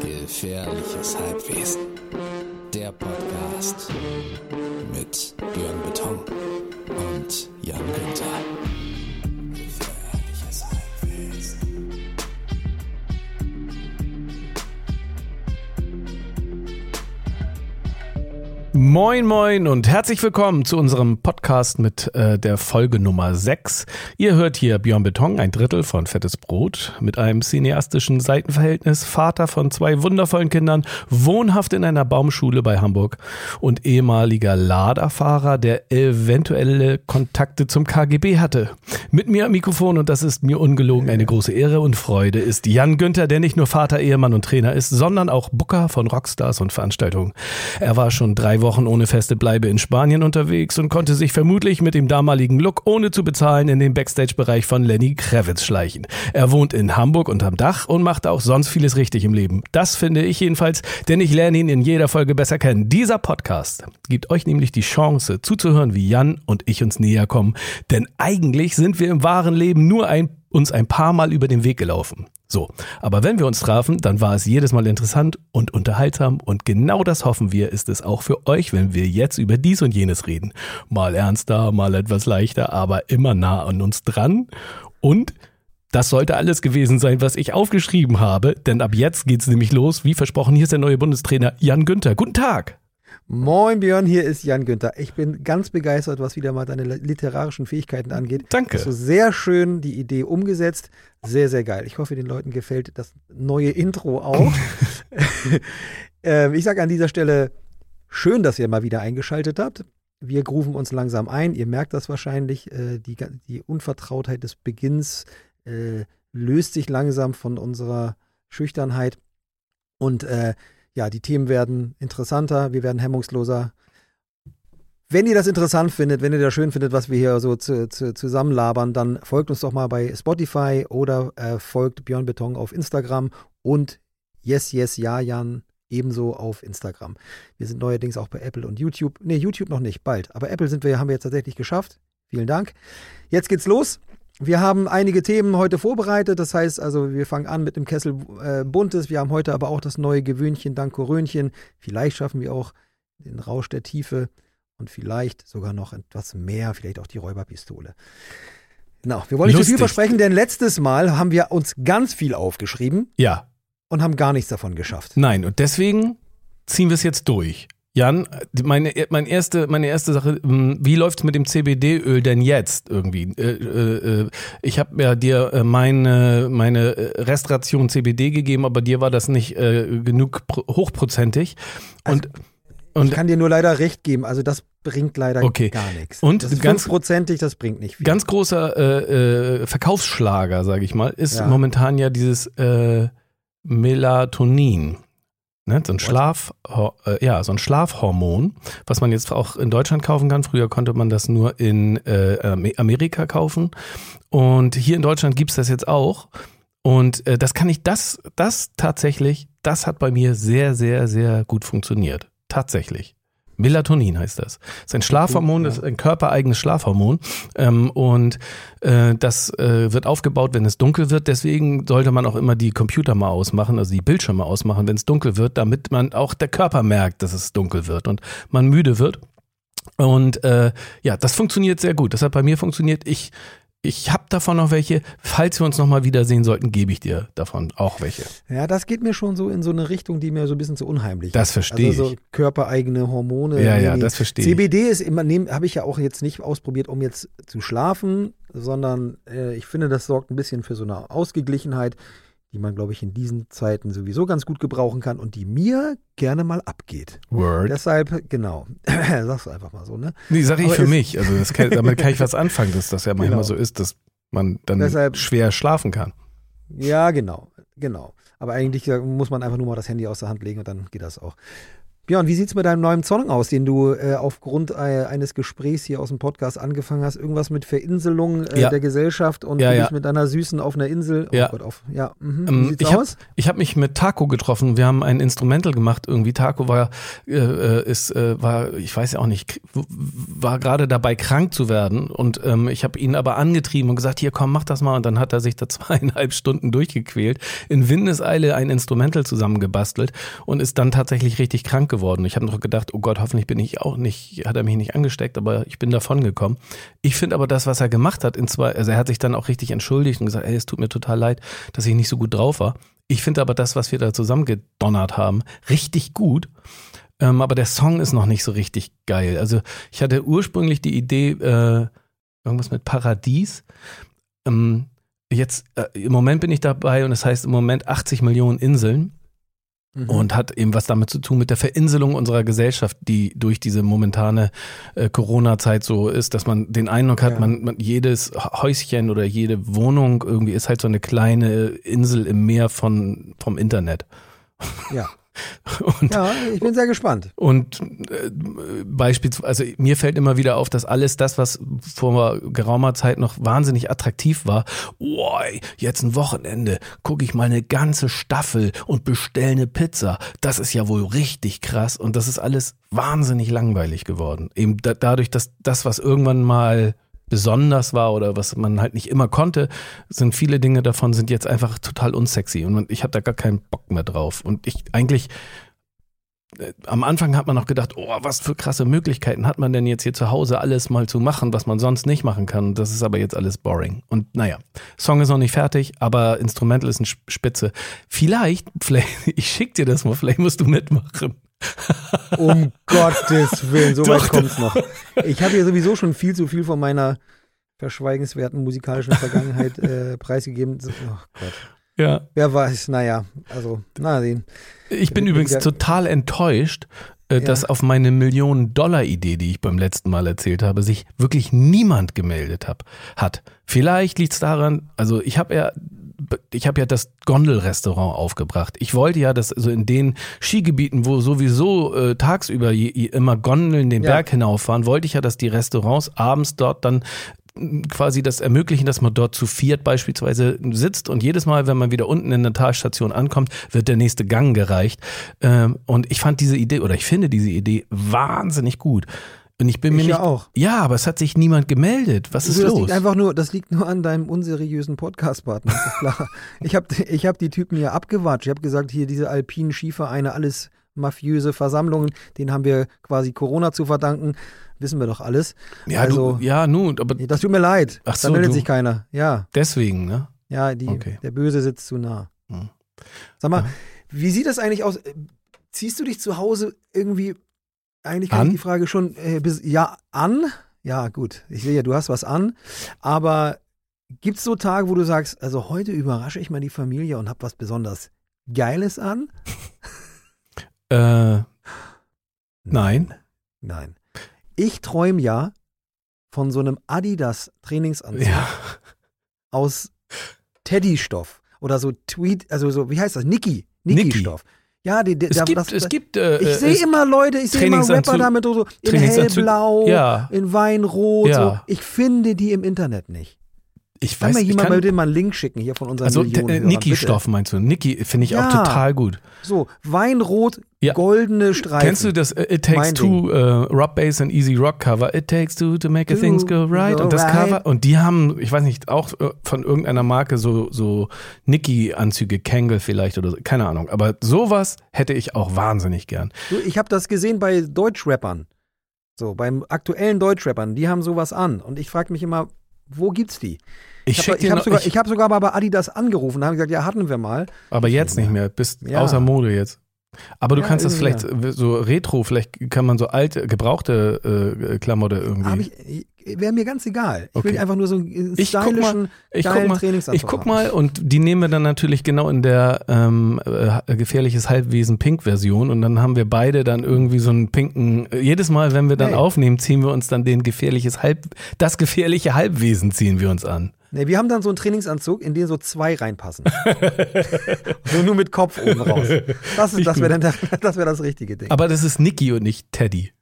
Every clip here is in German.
Gefährliches Halbwesen. Der Podcast mit Björn Beton und Jan Günther. Moin, moin und herzlich willkommen zu unserem Podcast mit äh, der Folge Nummer 6. Ihr hört hier Björn Beton, ein Drittel von Fettes Brot, mit einem cineastischen Seitenverhältnis, Vater von zwei wundervollen Kindern, wohnhaft in einer Baumschule bei Hamburg und ehemaliger Laderfahrer, der eventuelle Kontakte zum KGB hatte. Mit mir am Mikrofon, und das ist mir ungelogen eine große Ehre und Freude, ist Jan Günther, der nicht nur Vater, Ehemann und Trainer ist, sondern auch Booker von Rockstars und Veranstaltungen. Er war schon drei Wochen ohne feste Bleibe in Spanien unterwegs und konnte sich vermutlich mit dem damaligen Look ohne zu bezahlen in den Backstage-Bereich von Lenny Kravitz schleichen. Er wohnt in Hamburg unterm Dach und macht auch sonst vieles richtig im Leben. Das finde ich jedenfalls, denn ich lerne ihn in jeder Folge besser kennen. Dieser Podcast gibt euch nämlich die Chance zuzuhören, wie Jan und ich uns näher kommen. Denn eigentlich sind wir im wahren Leben nur ein uns ein paar Mal über den Weg gelaufen. So, aber wenn wir uns trafen, dann war es jedes Mal interessant und unterhaltsam und genau das hoffen wir, ist es auch für euch, wenn wir jetzt über dies und jenes reden. Mal ernster, mal etwas leichter, aber immer nah an uns dran und das sollte alles gewesen sein, was ich aufgeschrieben habe, denn ab jetzt geht's nämlich los. Wie versprochen, hier ist der neue Bundestrainer Jan Günther. Guten Tag. Moin Björn, hier ist Jan Günther. Ich bin ganz begeistert, was wieder mal deine literarischen Fähigkeiten angeht. Danke. Hast du sehr schön die Idee umgesetzt. Sehr, sehr geil. Ich hoffe, den Leuten gefällt das neue Intro auch. ähm, ich sage an dieser Stelle, schön, dass ihr mal wieder eingeschaltet habt. Wir grooven uns langsam ein. Ihr merkt das wahrscheinlich. Äh, die, die Unvertrautheit des Beginns äh, löst sich langsam von unserer Schüchternheit. Und äh, ja, die Themen werden interessanter, wir werden hemmungsloser. Wenn ihr das interessant findet, wenn ihr das schön findet, was wir hier so zu, zu, zusammenlabern, dann folgt uns doch mal bei Spotify oder äh, folgt Björn Beton auf Instagram und Yes, Yes, Ja, Jan ebenso auf Instagram. Wir sind neuerdings auch bei Apple und YouTube. Ne, YouTube noch nicht, bald. Aber Apple sind wir, haben wir jetzt tatsächlich geschafft. Vielen Dank. Jetzt geht's los. Wir haben einige Themen heute vorbereitet. Das heißt also, wir fangen an mit dem Kessel äh, Buntes. Wir haben heute aber auch das neue Gewöhnchen Dankorönchen. Vielleicht schaffen wir auch den Rausch der Tiefe und vielleicht sogar noch etwas mehr, vielleicht auch die Räuberpistole. Genau, wir wollen nicht zu viel versprechen, denn letztes Mal haben wir uns ganz viel aufgeschrieben. Ja. Und haben gar nichts davon geschafft. Nein, und deswegen ziehen wir es jetzt durch. Jan, meine, meine, erste, meine erste Sache, hm, wie läuft's mit dem CBD-Öl denn jetzt irgendwie? Äh, äh, ich habe ja dir äh, meine, meine Restration CBD gegeben, aber dir war das nicht äh, genug hochprozentig. Und, also, und ich kann dir nur leider recht geben, also das bringt leider okay. gar nichts. Und das ist ganz prozentig, das bringt nicht viel. Ganz großer äh, Verkaufsschlager, sage ich mal, ist ja. momentan ja dieses Melatonin. Ne, so ein Schlaf, äh, ja, so ein Schlafhormon, was man jetzt auch in Deutschland kaufen kann. Früher konnte man das nur in äh, Amerika kaufen. Und hier in Deutschland gibt's das jetzt auch. Und äh, das kann ich, das, das tatsächlich, das hat bei mir sehr, sehr, sehr gut funktioniert. Tatsächlich. Melatonin heißt das. Das ist ein Schlafhormon, das ist ein körpereigenes Schlafhormon. Ähm, und äh, das äh, wird aufgebaut, wenn es dunkel wird. Deswegen sollte man auch immer die Computer mal ausmachen, also die Bildschirme ausmachen, wenn es dunkel wird, damit man auch der Körper merkt, dass es dunkel wird und man müde wird. Und äh, ja, das funktioniert sehr gut. Das hat bei mir funktioniert. Ich ich habe davon noch welche. Falls wir uns nochmal wiedersehen sollten, gebe ich dir davon auch welche. Ja, das geht mir schon so in so eine Richtung, die mir so ein bisschen zu unheimlich ist. Das verstehe also so körpereigene Hormone. Ja, ja, das verstehe ich. CBD ist immer, habe ich ja auch jetzt nicht ausprobiert, um jetzt zu schlafen, sondern äh, ich finde, das sorgt ein bisschen für so eine Ausgeglichenheit die man, glaube ich, in diesen Zeiten sowieso ganz gut gebrauchen kann und die mir gerne mal abgeht. Word. Deshalb, genau, sagst du einfach mal so, ne? Nee, sag ich Aber für mich. Also kann, damit kann ich was anfangen, dass das ja manchmal genau. so ist, dass man dann Deshalb, schwer schlafen kann. Ja, genau, genau. Aber eigentlich muss man einfach nur mal das Handy aus der Hand legen und dann geht das auch. Björn, wie sieht's mit deinem neuen Song aus, den du äh, aufgrund äh, eines Gesprächs hier aus dem Podcast angefangen hast? Irgendwas mit Verinselung äh, Ja. der Gesellschaft und Ja, ja. mit deiner Süßen auf einer Insel. Oh Ja. Gott, auf. Ja, mhm. Ähm, wie sieht's ich habe aus? hab mich mit Taco getroffen. Wir haben ein Instrumental gemacht. Irgendwie Taco war, äh, äh, ist, äh, war, ich weiß ja auch nicht, war gerade dabei krank zu werden. Und ähm, ich habe ihn aber angetrieben und gesagt, hier komm, mach das mal. Und dann hat er sich da zweieinhalb Stunden durchgequält, in Windeseile ein Instrumental zusammengebastelt und ist dann tatsächlich richtig krank geworden. Ich habe noch gedacht, oh Gott, hoffentlich bin ich auch nicht, hat er mich nicht angesteckt, aber ich bin davon gekommen. Ich finde aber das, was er gemacht hat, in zwei, also er hat sich dann auch richtig entschuldigt und gesagt, ey, es tut mir total leid, dass ich nicht so gut drauf war. Ich finde aber das, was wir da zusammengedonnert haben, richtig gut. Ähm, aber der Song ist noch nicht so richtig geil. Also ich hatte ursprünglich die Idee, äh, irgendwas mit Paradies. Ähm, jetzt, äh, im Moment bin ich dabei und es heißt im Moment 80 Millionen Inseln Mhm. und hat eben was damit zu tun mit der Verinselung unserer Gesellschaft, die durch diese momentane äh, Corona-Zeit so ist, dass man den Eindruck hat, Ja. man, man jedes Häuschen oder jede Wohnung irgendwie ist halt so eine kleine Insel im Meer von vom Internet. ja. Und ja, ich bin sehr gespannt. und äh, beispielsweise, also mir fällt immer wieder auf, dass alles das, was vor geraumer Zeit noch wahnsinnig attraktiv war, oh, jetzt ein Wochenende, gucke ich mal eine ganze Staffel und bestell eine Pizza. Das ist ja wohl richtig krass und das ist alles wahnsinnig langweilig geworden. Eben da, dadurch, dass das, was irgendwann mal besonders war oder was man halt nicht immer konnte, sind viele Dinge davon sind jetzt einfach total unsexy und ich habe da gar keinen Bock mehr drauf und ich eigentlich äh, am Anfang hat man noch gedacht, oh, was für krasse Möglichkeiten hat man denn jetzt hier zu Hause alles mal zu machen, was man sonst nicht machen kann. Das ist aber jetzt alles boring. Und naja, Song ist noch nicht fertig, aber Instrumental ist ein Sp- Spitze. Vielleicht, vielleicht, ich schick dir das mal, vielleicht musst du mitmachen. Um Gottes Willen, so weit kommt's noch. Ich habe hier sowieso schon viel zu viel von meiner verschweigenswerten musikalischen Vergangenheit äh, preisgegeben. Oh Gott. Ja. Wer weiß, naja, also, na sehen. Ich bin Ja, übrigens ja. total enttäuscht, äh, Ja. dass auf meine Millionen-Dollar-Idee, die ich beim letzten Mal erzählt habe, sich wirklich niemand gemeldet hab, hat. Vielleicht liegt es daran, also ich habe ja ich habe ja das Gondelrestaurant aufgebracht. Ich wollte ja, dass so in den Skigebieten, wo sowieso äh, tagsüber je, immer Gondeln den Ja. Berg hinauffahren, wollte ich ja, dass die Restaurants abends dort dann mh, quasi das ermöglichen, dass man dort zu viert beispielsweise sitzt und jedes Mal, wenn man wieder unten in der Talstation ankommt, wird der nächste Gang gereicht. Ähm, und ich fand diese Idee oder ich finde diese Idee wahnsinnig gut. Und ich bin mir Ich nicht. ja auch. Ja, aber es hat sich niemand gemeldet. Was ist das los? liegt einfach nur, das liegt nur an deinem unseriösen Podcast-Partner. klar. ich habe ich hab die Typen hier abgewatscht. Ich habe gesagt, hier diese alpinen Skivereine, alles mafiöse Versammlungen, denen haben wir quasi Corona zu verdanken. Wissen wir doch alles. ja, also, du, ja, nun, aber Das tut mir leid. Ach da so, meldet du- sich keiner. Ja, deswegen, ne? ja, die, Okay. der Böse sitzt zu nah. Hm. Sag mal, Ja. wie sieht das eigentlich aus? Ziehst du dich zu Hause irgendwie, eigentlich kann An? ich die Frage schon, äh, bis, ja, an? Ja, gut. Ich sehe ja, du hast was an. Aber gibt es so Tage, wo du sagst, also heute überrasche ich mal die Familie und habe was besonders Geiles an? Äh, nein. Nein. Ich träume ja von so einem Adidas Trainingsanzug Ja. aus Teddystoff oder so Tweet, also so, wie heißt das? Niki. Niki. Niki-Stoff. Ja, die, die, Es da- gibt, das, es gibt. Äh, ich äh, sehe immer Leute, ich sehe immer Rapper damit so in hellblau, Ja. in Weinrot. Ja. So. Ich finde die im Internet nicht. Ich Kann weiß mir ich jemand kann, mal einen Link schicken hier von unseren Also äh, Niki-Stoff meinst du? Niki finde ich auch Ja. total gut. So, Weinrot, Ja. goldene Streifen. Kennst du das äh, It Takes Mein Two äh, Rob Bass and Easy Rock Cover? It Takes Two to make a things go right. go Und das right. Cover, und die haben, ich weiß nicht, auch von irgendeiner Marke so, so Niki-Anzüge, Kangle vielleicht oder so, keine Ahnung. Aber sowas hätte ich auch wahnsinnig gern. Du, ich habe das gesehen bei Deutschrappern. So, beim aktuellen Deutschrappern, die haben sowas an. Und ich frage mich immer, wo gibt's die? Ich, Ich habe hab sogar, ich, ich hab sogar mal bei Adidas angerufen und haben gesagt, ja, hatten wir mal. aber jetzt nicht mehr, bist Ja. außer Mode jetzt. Aber du Ja, kannst das vielleicht äh, so retro, vielleicht kann man so alte, gebrauchte äh, Klamotte irgendwie. Wäre mir ganz egal. Ich will Okay. einfach nur so einen Ich guck stylischen, ich guck mal, Ich guck mal und die nehmen wir dann natürlich genau in der ähm, äh, gefährliches Halbwesen Pink Version und dann haben wir beide dann irgendwie so einen pinken. Äh, jedes Mal, wenn wir dann Hey. aufnehmen, ziehen wir uns dann den gefährliches Halb, das gefährliche Halbwesen ziehen wir uns an. Nee, wir haben dann so einen Trainingsanzug, in den so zwei reinpassen. so nur mit Kopf oben raus. Das, ist- das wäre das, das, wär das richtige Ding. Aber das ist Niki und nicht Teddy.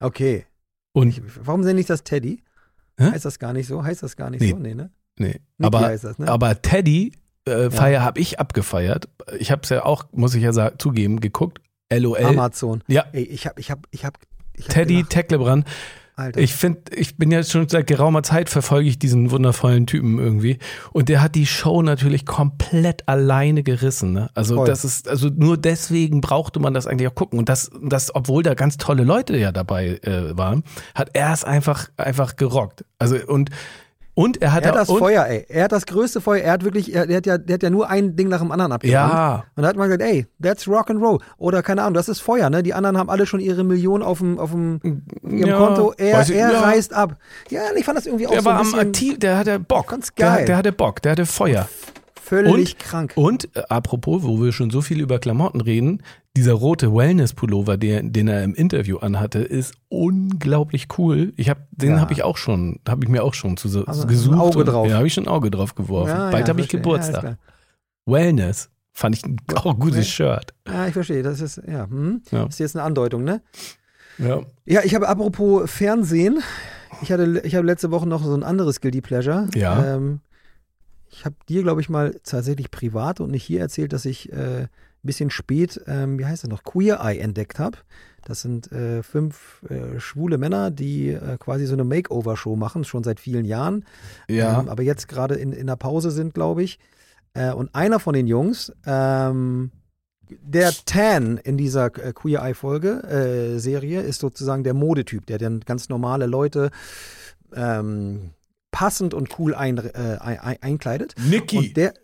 okay. Und Ich, warum nenne ich das Teddy? Hä? Heißt das gar nicht so? Heißt das gar nicht Nee. so? Nee, ne? nee, Niki aber heißt das, ne? aber Teddy äh, Feier habe ich abgefeiert. Ich habe es ja auch, muss ich ja sagen, zugeben, geguckt. LOL. Amazon. Ja, Ey, ich hab, ich hab, ich hab, ich hab Teddy Tecklebrand. Alter. Ich finde, ich bin jetzt schon seit geraumer Zeit verfolge ich diesen wundervollen Typen irgendwie. Und der hat die Show natürlich komplett alleine gerissen. Ne? Also Voll. das ist, also nur deswegen brauchte man das eigentlich auch gucken. Und das, das, obwohl da ganz tolle Leute ja dabei äh, waren, hat er es einfach, einfach gerockt. Also und und er hat er hat das Feuer, ey. Er hat das größte Feuer. Er hat wirklich, er, der, hat ja, der hat ja nur ein Ding nach dem anderen abgebrannt. Ja, Und da hat man gesagt, ey, that's rock and roll. Oder keine Ahnung, das ist Feuer, ne? Die anderen haben alle schon ihre Millionen auf dem, auf dem ihrem Ja, Konto. Er, ich, er ja. reißt ab. Ja, ich fand das irgendwie auch der so war ein am bisschen aktiv, der hatte Bock. Ganz Der, geil. der hatte Bock, der hatte Feuer. Völlig krank. Und äh, apropos, wo wir schon so viel über Klamotten reden, dieser rote Wellness-Pullover, den, den er im Interview anhatte, ist unglaublich cool. Ich hab, den Ja. habe ich auch schon, habe ich mir auch schon zu, so- Also, gesucht. ein Auge und, drauf. Ja, habe ich schon ein Auge drauf geworfen. Ja, Bald ja, habe ich. Geburtstag. Wellness fand ich ein auch gutes. Shirt. ja, ich verstehe. Das ist, ja, hm. Ja. ist jetzt eine Andeutung, ne? Ja. Ja, ich habe apropos Fernsehen. Ich hatte, ich habe letzte Woche noch so ein anderes Guilty Pleasure. Ja. Ähm, ich habe dir, glaube ich, mal tatsächlich privat und nicht hier erzählt, dass ich äh, ein bisschen spät, ähm, wie heißt das noch, Queer Eye entdeckt habe. Das sind äh, fünf äh, schwule Männer, die äh, quasi so eine Makeover-Show machen, schon seit vielen Jahren. Ja. Ähm, aber jetzt gerade in, in der Pause sind, glaube ich. Äh, und einer von den Jungs, ähm, der Tan in dieser äh, Queer Eye Folge, äh, Serie, ist sozusagen der Modetyp, der dann ganz normale Leute ähm, passend und cool ein, äh, ein, ein, einkleidet. Niki. Und der,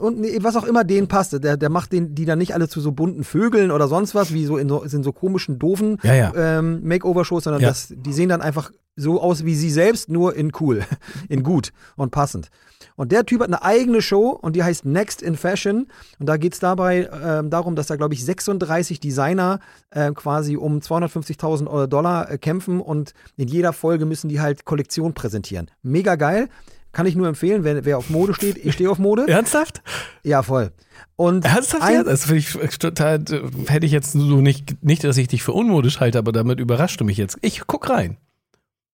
und nee, was auch immer denen passt, der, der macht den, die dann nicht alle zu so bunten Vögeln oder sonst was, wie so in so, in so komischen, doofen Ja, ja. ähm, Makeover-Shows, sondern Ja. das, die sehen dann einfach so aus wie sie selbst, nur in cool, in gut und passend. Und der Typ hat eine eigene Show und die heißt Next in Fashion. Und da geht es dabei ähm, darum, dass da, glaube ich, 36 Designer äh, quasi um 250.000 Euro- Dollar äh, kämpfen und in jeder Folge müssen die halt Kollektion präsentieren. Mega geil. Kann ich nur empfehlen, wer, wer auf Mode steht. Ich stehe auf Mode. Ernsthaft? Ja, voll. Und Ernsthaft? ein- ja? Das finde ich total, äh, hätte ich jetzt so nicht, nicht, dass ich dich für unmodisch halte, aber damit überrascht du mich jetzt. Ich guck rein.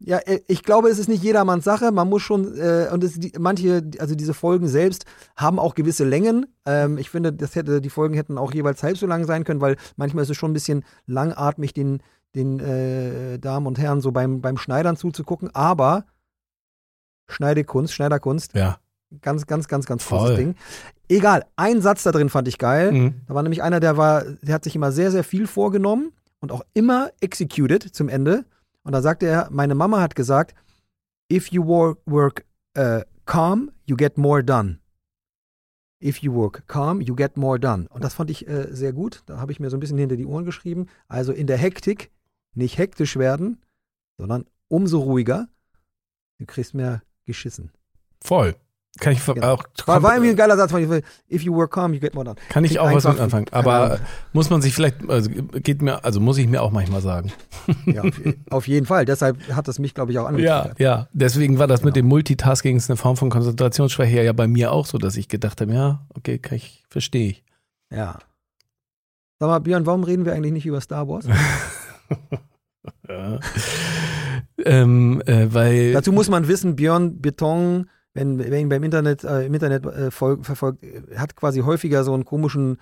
Ja, äh, ich glaube, es ist nicht jedermanns Sache. Man muss schon, äh, und es, die, manche, also diese Folgen selbst haben auch gewisse Längen. Ähm, ich finde, das hätte, die Folgen hätten auch jeweils halb so lang sein können, weil manchmal ist es schon ein bisschen langatmig, den, den äh, Damen und Herren so beim, beim Schneidern zuzugucken. Aber Schneidekunst, Schneiderkunst, Ja. ganz, ganz, ganz, ganz Voll. großes Ding. Egal, ein Satz da drin fand ich geil. Mhm. Da war nämlich einer, der war, der hat sich immer sehr, sehr viel vorgenommen und auch immer executed zum Ende. Und da sagte er, meine Mama hat gesagt, if you work, äh, calm, you get more done. If you work calm, you get more done. Und das fand ich äh, sehr gut. Da habe ich mir so ein bisschen hinter die Ohren geschrieben. Also in der Hektik nicht hektisch werden, sondern umso ruhiger. Du kriegst mehr geschissen. Voll. Kann ich Genau. auch War, war irgendwie ein geiler Satz. If you work calm, you get more done. kann ich Klingt auch was mit anfangen. Aber muss man sich vielleicht, also geht mir, also muss ich mir auch manchmal sagen. Ja, auf, auf jeden Fall. Deshalb hat es mich, glaube ich, auch Ja, angetriggert. ja. Deswegen war das mit Genau. dem Multitasking ist eine Form von Konzentrationsschwäche ja bei mir auch so, dass ich gedacht habe, ja, okay, kann ich, verstehe ich. Ja. Sag mal, Björn, warum reden wir eigentlich nicht über Star Wars? Ja. ähm, äh, weil Dazu muss man wissen, Björn Beton, wenn, wenn ihn beim Internet, äh, im Internet äh, folg, verfolgt, hat quasi häufiger so einen komischen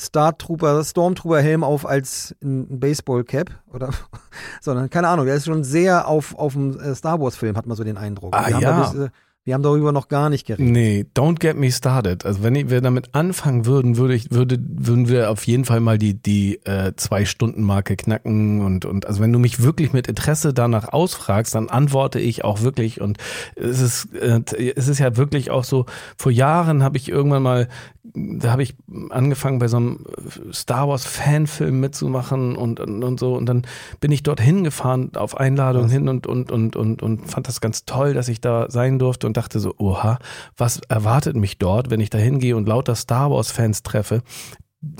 Star Trooper, Stormtrooper-Helm auf als ein ein Baseball-Cap oder sondern keine Ahnung, der ist schon sehr auf, auf dem äh, Star Wars-Film, hat man so den Eindruck. Ah, ja. bis, äh, wir haben darüber noch gar nicht geredet. Nee, don't get me started. Also wenn wir damit anfangen würden, würde ich, würde, würden wir auf jeden Fall mal die, die äh, Zwei-Stunden-Marke knacken und, und also wenn du mich wirklich mit Interesse danach ausfragst, dann antworte ich auch wirklich. Und es ist, äh, es ist ja wirklich auch so, vor Jahren habe ich irgendwann mal, da habe ich angefangen bei so einem Star Wars Fanfilm mitzumachen und, und, und so. Und dann bin ich dorthin gefahren auf Einladung Was? hin und, und, und, und, und fand das ganz toll, dass ich da sein durfte und dachte so, oha, was erwartet mich dort, wenn ich da hingehe und lauter Star Wars Fans treffe?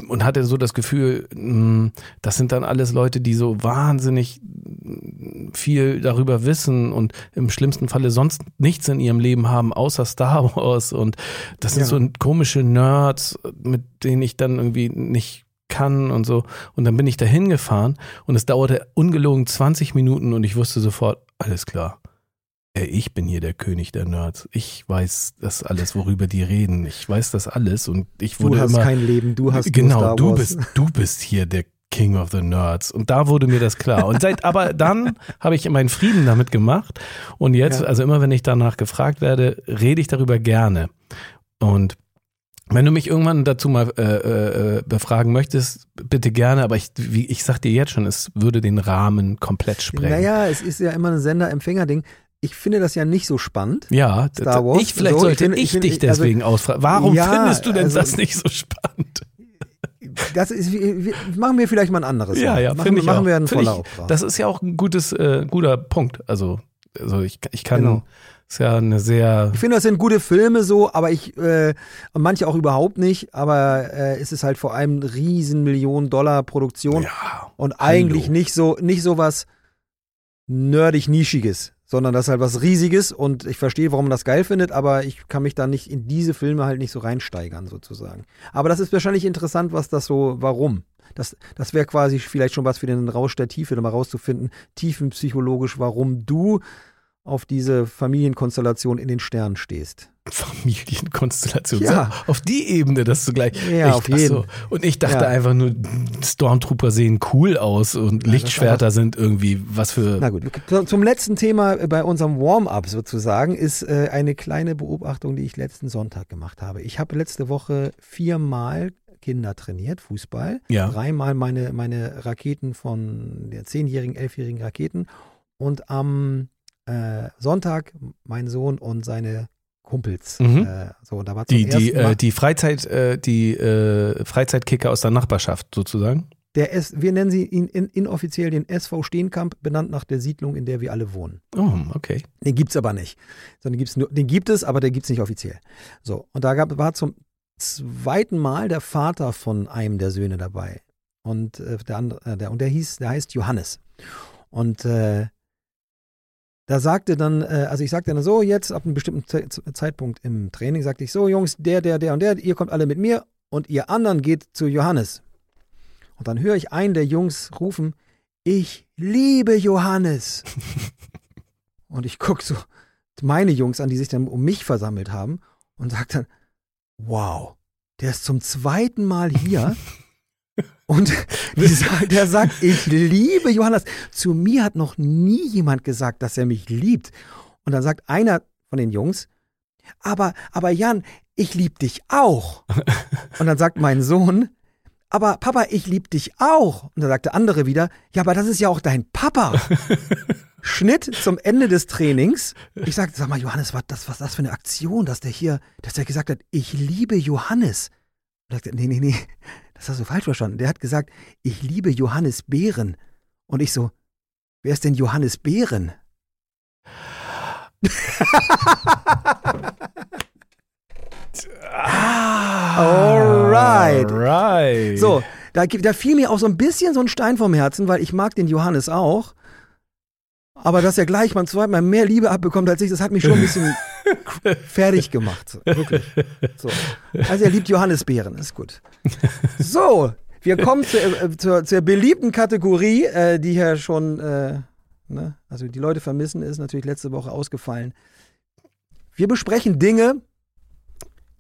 Und hatte so das Gefühl, mh, das sind dann alles Leute, die so wahnsinnig viel darüber wissen und im schlimmsten Falle sonst nichts in ihrem Leben haben, außer Star Wars. Und das sind Ja. so komische Nerds, mit denen ich dann irgendwie nicht kann und so. Und dann bin ich da hingefahren und es dauerte ungelogen 20 Minuten und ich wusste sofort, alles klar. Ey, ich bin hier der König der Nerds. Ich weiß das alles, worüber die reden. Ich weiß das alles und ich Du wurde hast immer kein Leben, du hast genau, du bist du bist hier der King of the Nerds und da wurde mir das klar. Und seit aber dann habe ich meinen Frieden damit gemacht und jetzt Ja. also immer wenn ich danach gefragt werde, rede ich darüber gerne. Und wenn du mich irgendwann dazu mal äh, äh, befragen möchtest, bitte gerne, aber ich, wie, ich sag dir jetzt schon, es würde den Rahmen komplett sprengen. Naja, es ist ja immer ein Sender-Empfänger-Ding. Ich finde das ja nicht so spannend. Ja, Star Wars. ich vielleicht So, sollte ich, ich finde- dich also- deswegen ausfragen. Warum Ja, findest du denn also- das nicht so spannend? Das ist, wir, machen wir vielleicht mal ein anderes. Ja, ja, machen, ich machen auch. wir einen Find Vollauftrag. Das ist ja auch ein gutes, äh, guter Punkt. Also, also ich, ich kann, Genau. ist ja eine sehr, Ich finde, das sind gute Filme so, aber ich, äh, und manche auch überhaupt nicht, aber äh, es ist halt vor allem eine riesen Millionen-Dollar-Produktion ja, und eigentlich hallo. nicht so, nicht so was nerdig Nischiges, sondern das ist halt was Riesiges und ich verstehe, warum man das geil findet, aber ich kann mich da nicht in diese Filme halt nicht so reinsteigern sozusagen. Aber das ist wahrscheinlich interessant, was das so, warum. Das, das wäre quasi vielleicht schon was für den Rausch der Tiefe, da mal rauszufinden, tiefenpsychologisch, warum du auf diese Familienkonstellation in den Sternen stehst. Familienkonstellation. Ja. So, Auf die Ebene, dass du gleich. Ja, ich, auf jeden. So. Und ich dachte Ja. einfach nur, Stormtrooper sehen cool aus und das Lichtschwerter sind irgendwie was für. Na gut, zu- zum letzten Thema bei unserem Warm-up sozusagen ist äh, eine kleine Beobachtung, die ich letzten Sonntag gemacht habe. Ich habe letzte Woche viermal Kinder trainiert, Fußball. Ja. Dreimal meine, meine Raketen von der zehnjährigen, elfjährigen Raketen. Und am äh, Sonntag mein Sohn und seine Kumpels. Mhm. Äh, so, da war Die, die, äh, die Freizeit, äh, die äh, Freizeitkicker aus der Nachbarschaft sozusagen. der S, wir nennen sie ihn in, inoffiziell den SV Steenkamp, benannt nach der Siedlung, in der wir alle wohnen. Oh, okay. Den gibt's aber nicht. Sondern gibt's nur, den gibt es, aber der gibt's nicht offiziell. So, und da gab, war zum zweiten Mal der Vater von einem der Söhne dabei. Und äh, der andere, äh, der, und der hieß, der heißt Johannes. Und äh, da sagte dann, äh, also ich sagte dann so, jetzt ab einem bestimmten Ze Ze- Zeitpunkt im Training, sagte ich so, Jungs, der, der, der und der, ihr kommt alle mit mir und ihr anderen geht zu Johannes. Und dann höre ich einen der Jungs rufen, ich liebe Johannes. Und ich gucke so meine Jungs an, die sich dann um mich versammelt haben und sage dann, wow, der ist zum zweiten Mal hier und die sa- der sagt, ich liebe Johannes. Zu mir hat noch nie jemand gesagt, dass er mich liebt. Und dann sagt einer von den Jungs, aber, aber Jan, ich liebe dich auch. Und dann sagt mein Sohn, aber Papa, ich liebe dich auch. Und dann sagt der andere wieder, ja, aber das ist ja auch dein Papa. Schnitt zum Ende des Trainings. Ich sagte, sag mal, Johannes, was das, was das für eine Aktion, dass der hier, dass der gesagt hat, ich liebe Johannes. Und ich sagte, nee, nee, nee, das hast du falsch verstanden. Der hat gesagt, ich liebe Johannes Beeren. Und ich so, wer ist denn Johannes Beeren? Alright. Alright. So, da, da fiel mir auch so ein bisschen so ein Stein vom Herzen, weil ich mag den Johannes auch. Aber dass er gleich beim zweiten Mal mehr Liebe abbekommt als ich, das hat mich schon ein bisschen fertig gemacht. Wirklich. So. Also er liebt Johannisbeeren, ist gut. So, wir kommen zur, äh, zur, zur beliebten Kategorie, äh, die ja schon, äh, ne, also die Leute vermissen, ist natürlich letzte Woche ausgefallen. Wir besprechen Dinge,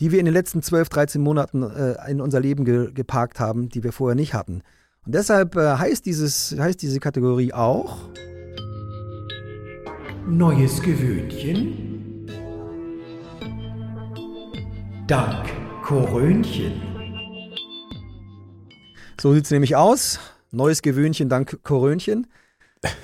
die wir in den letzten 12, 13 Monaten äh, in unser Leben ge geparkt haben, die wir vorher nicht hatten. Und deshalb äh, heißt, dieses, heißt diese Kategorie auch Neues Gewöhnchen. Dank Korönchen. So sieht es nämlich aus. Neues Gewöhnchen dank Korönchen.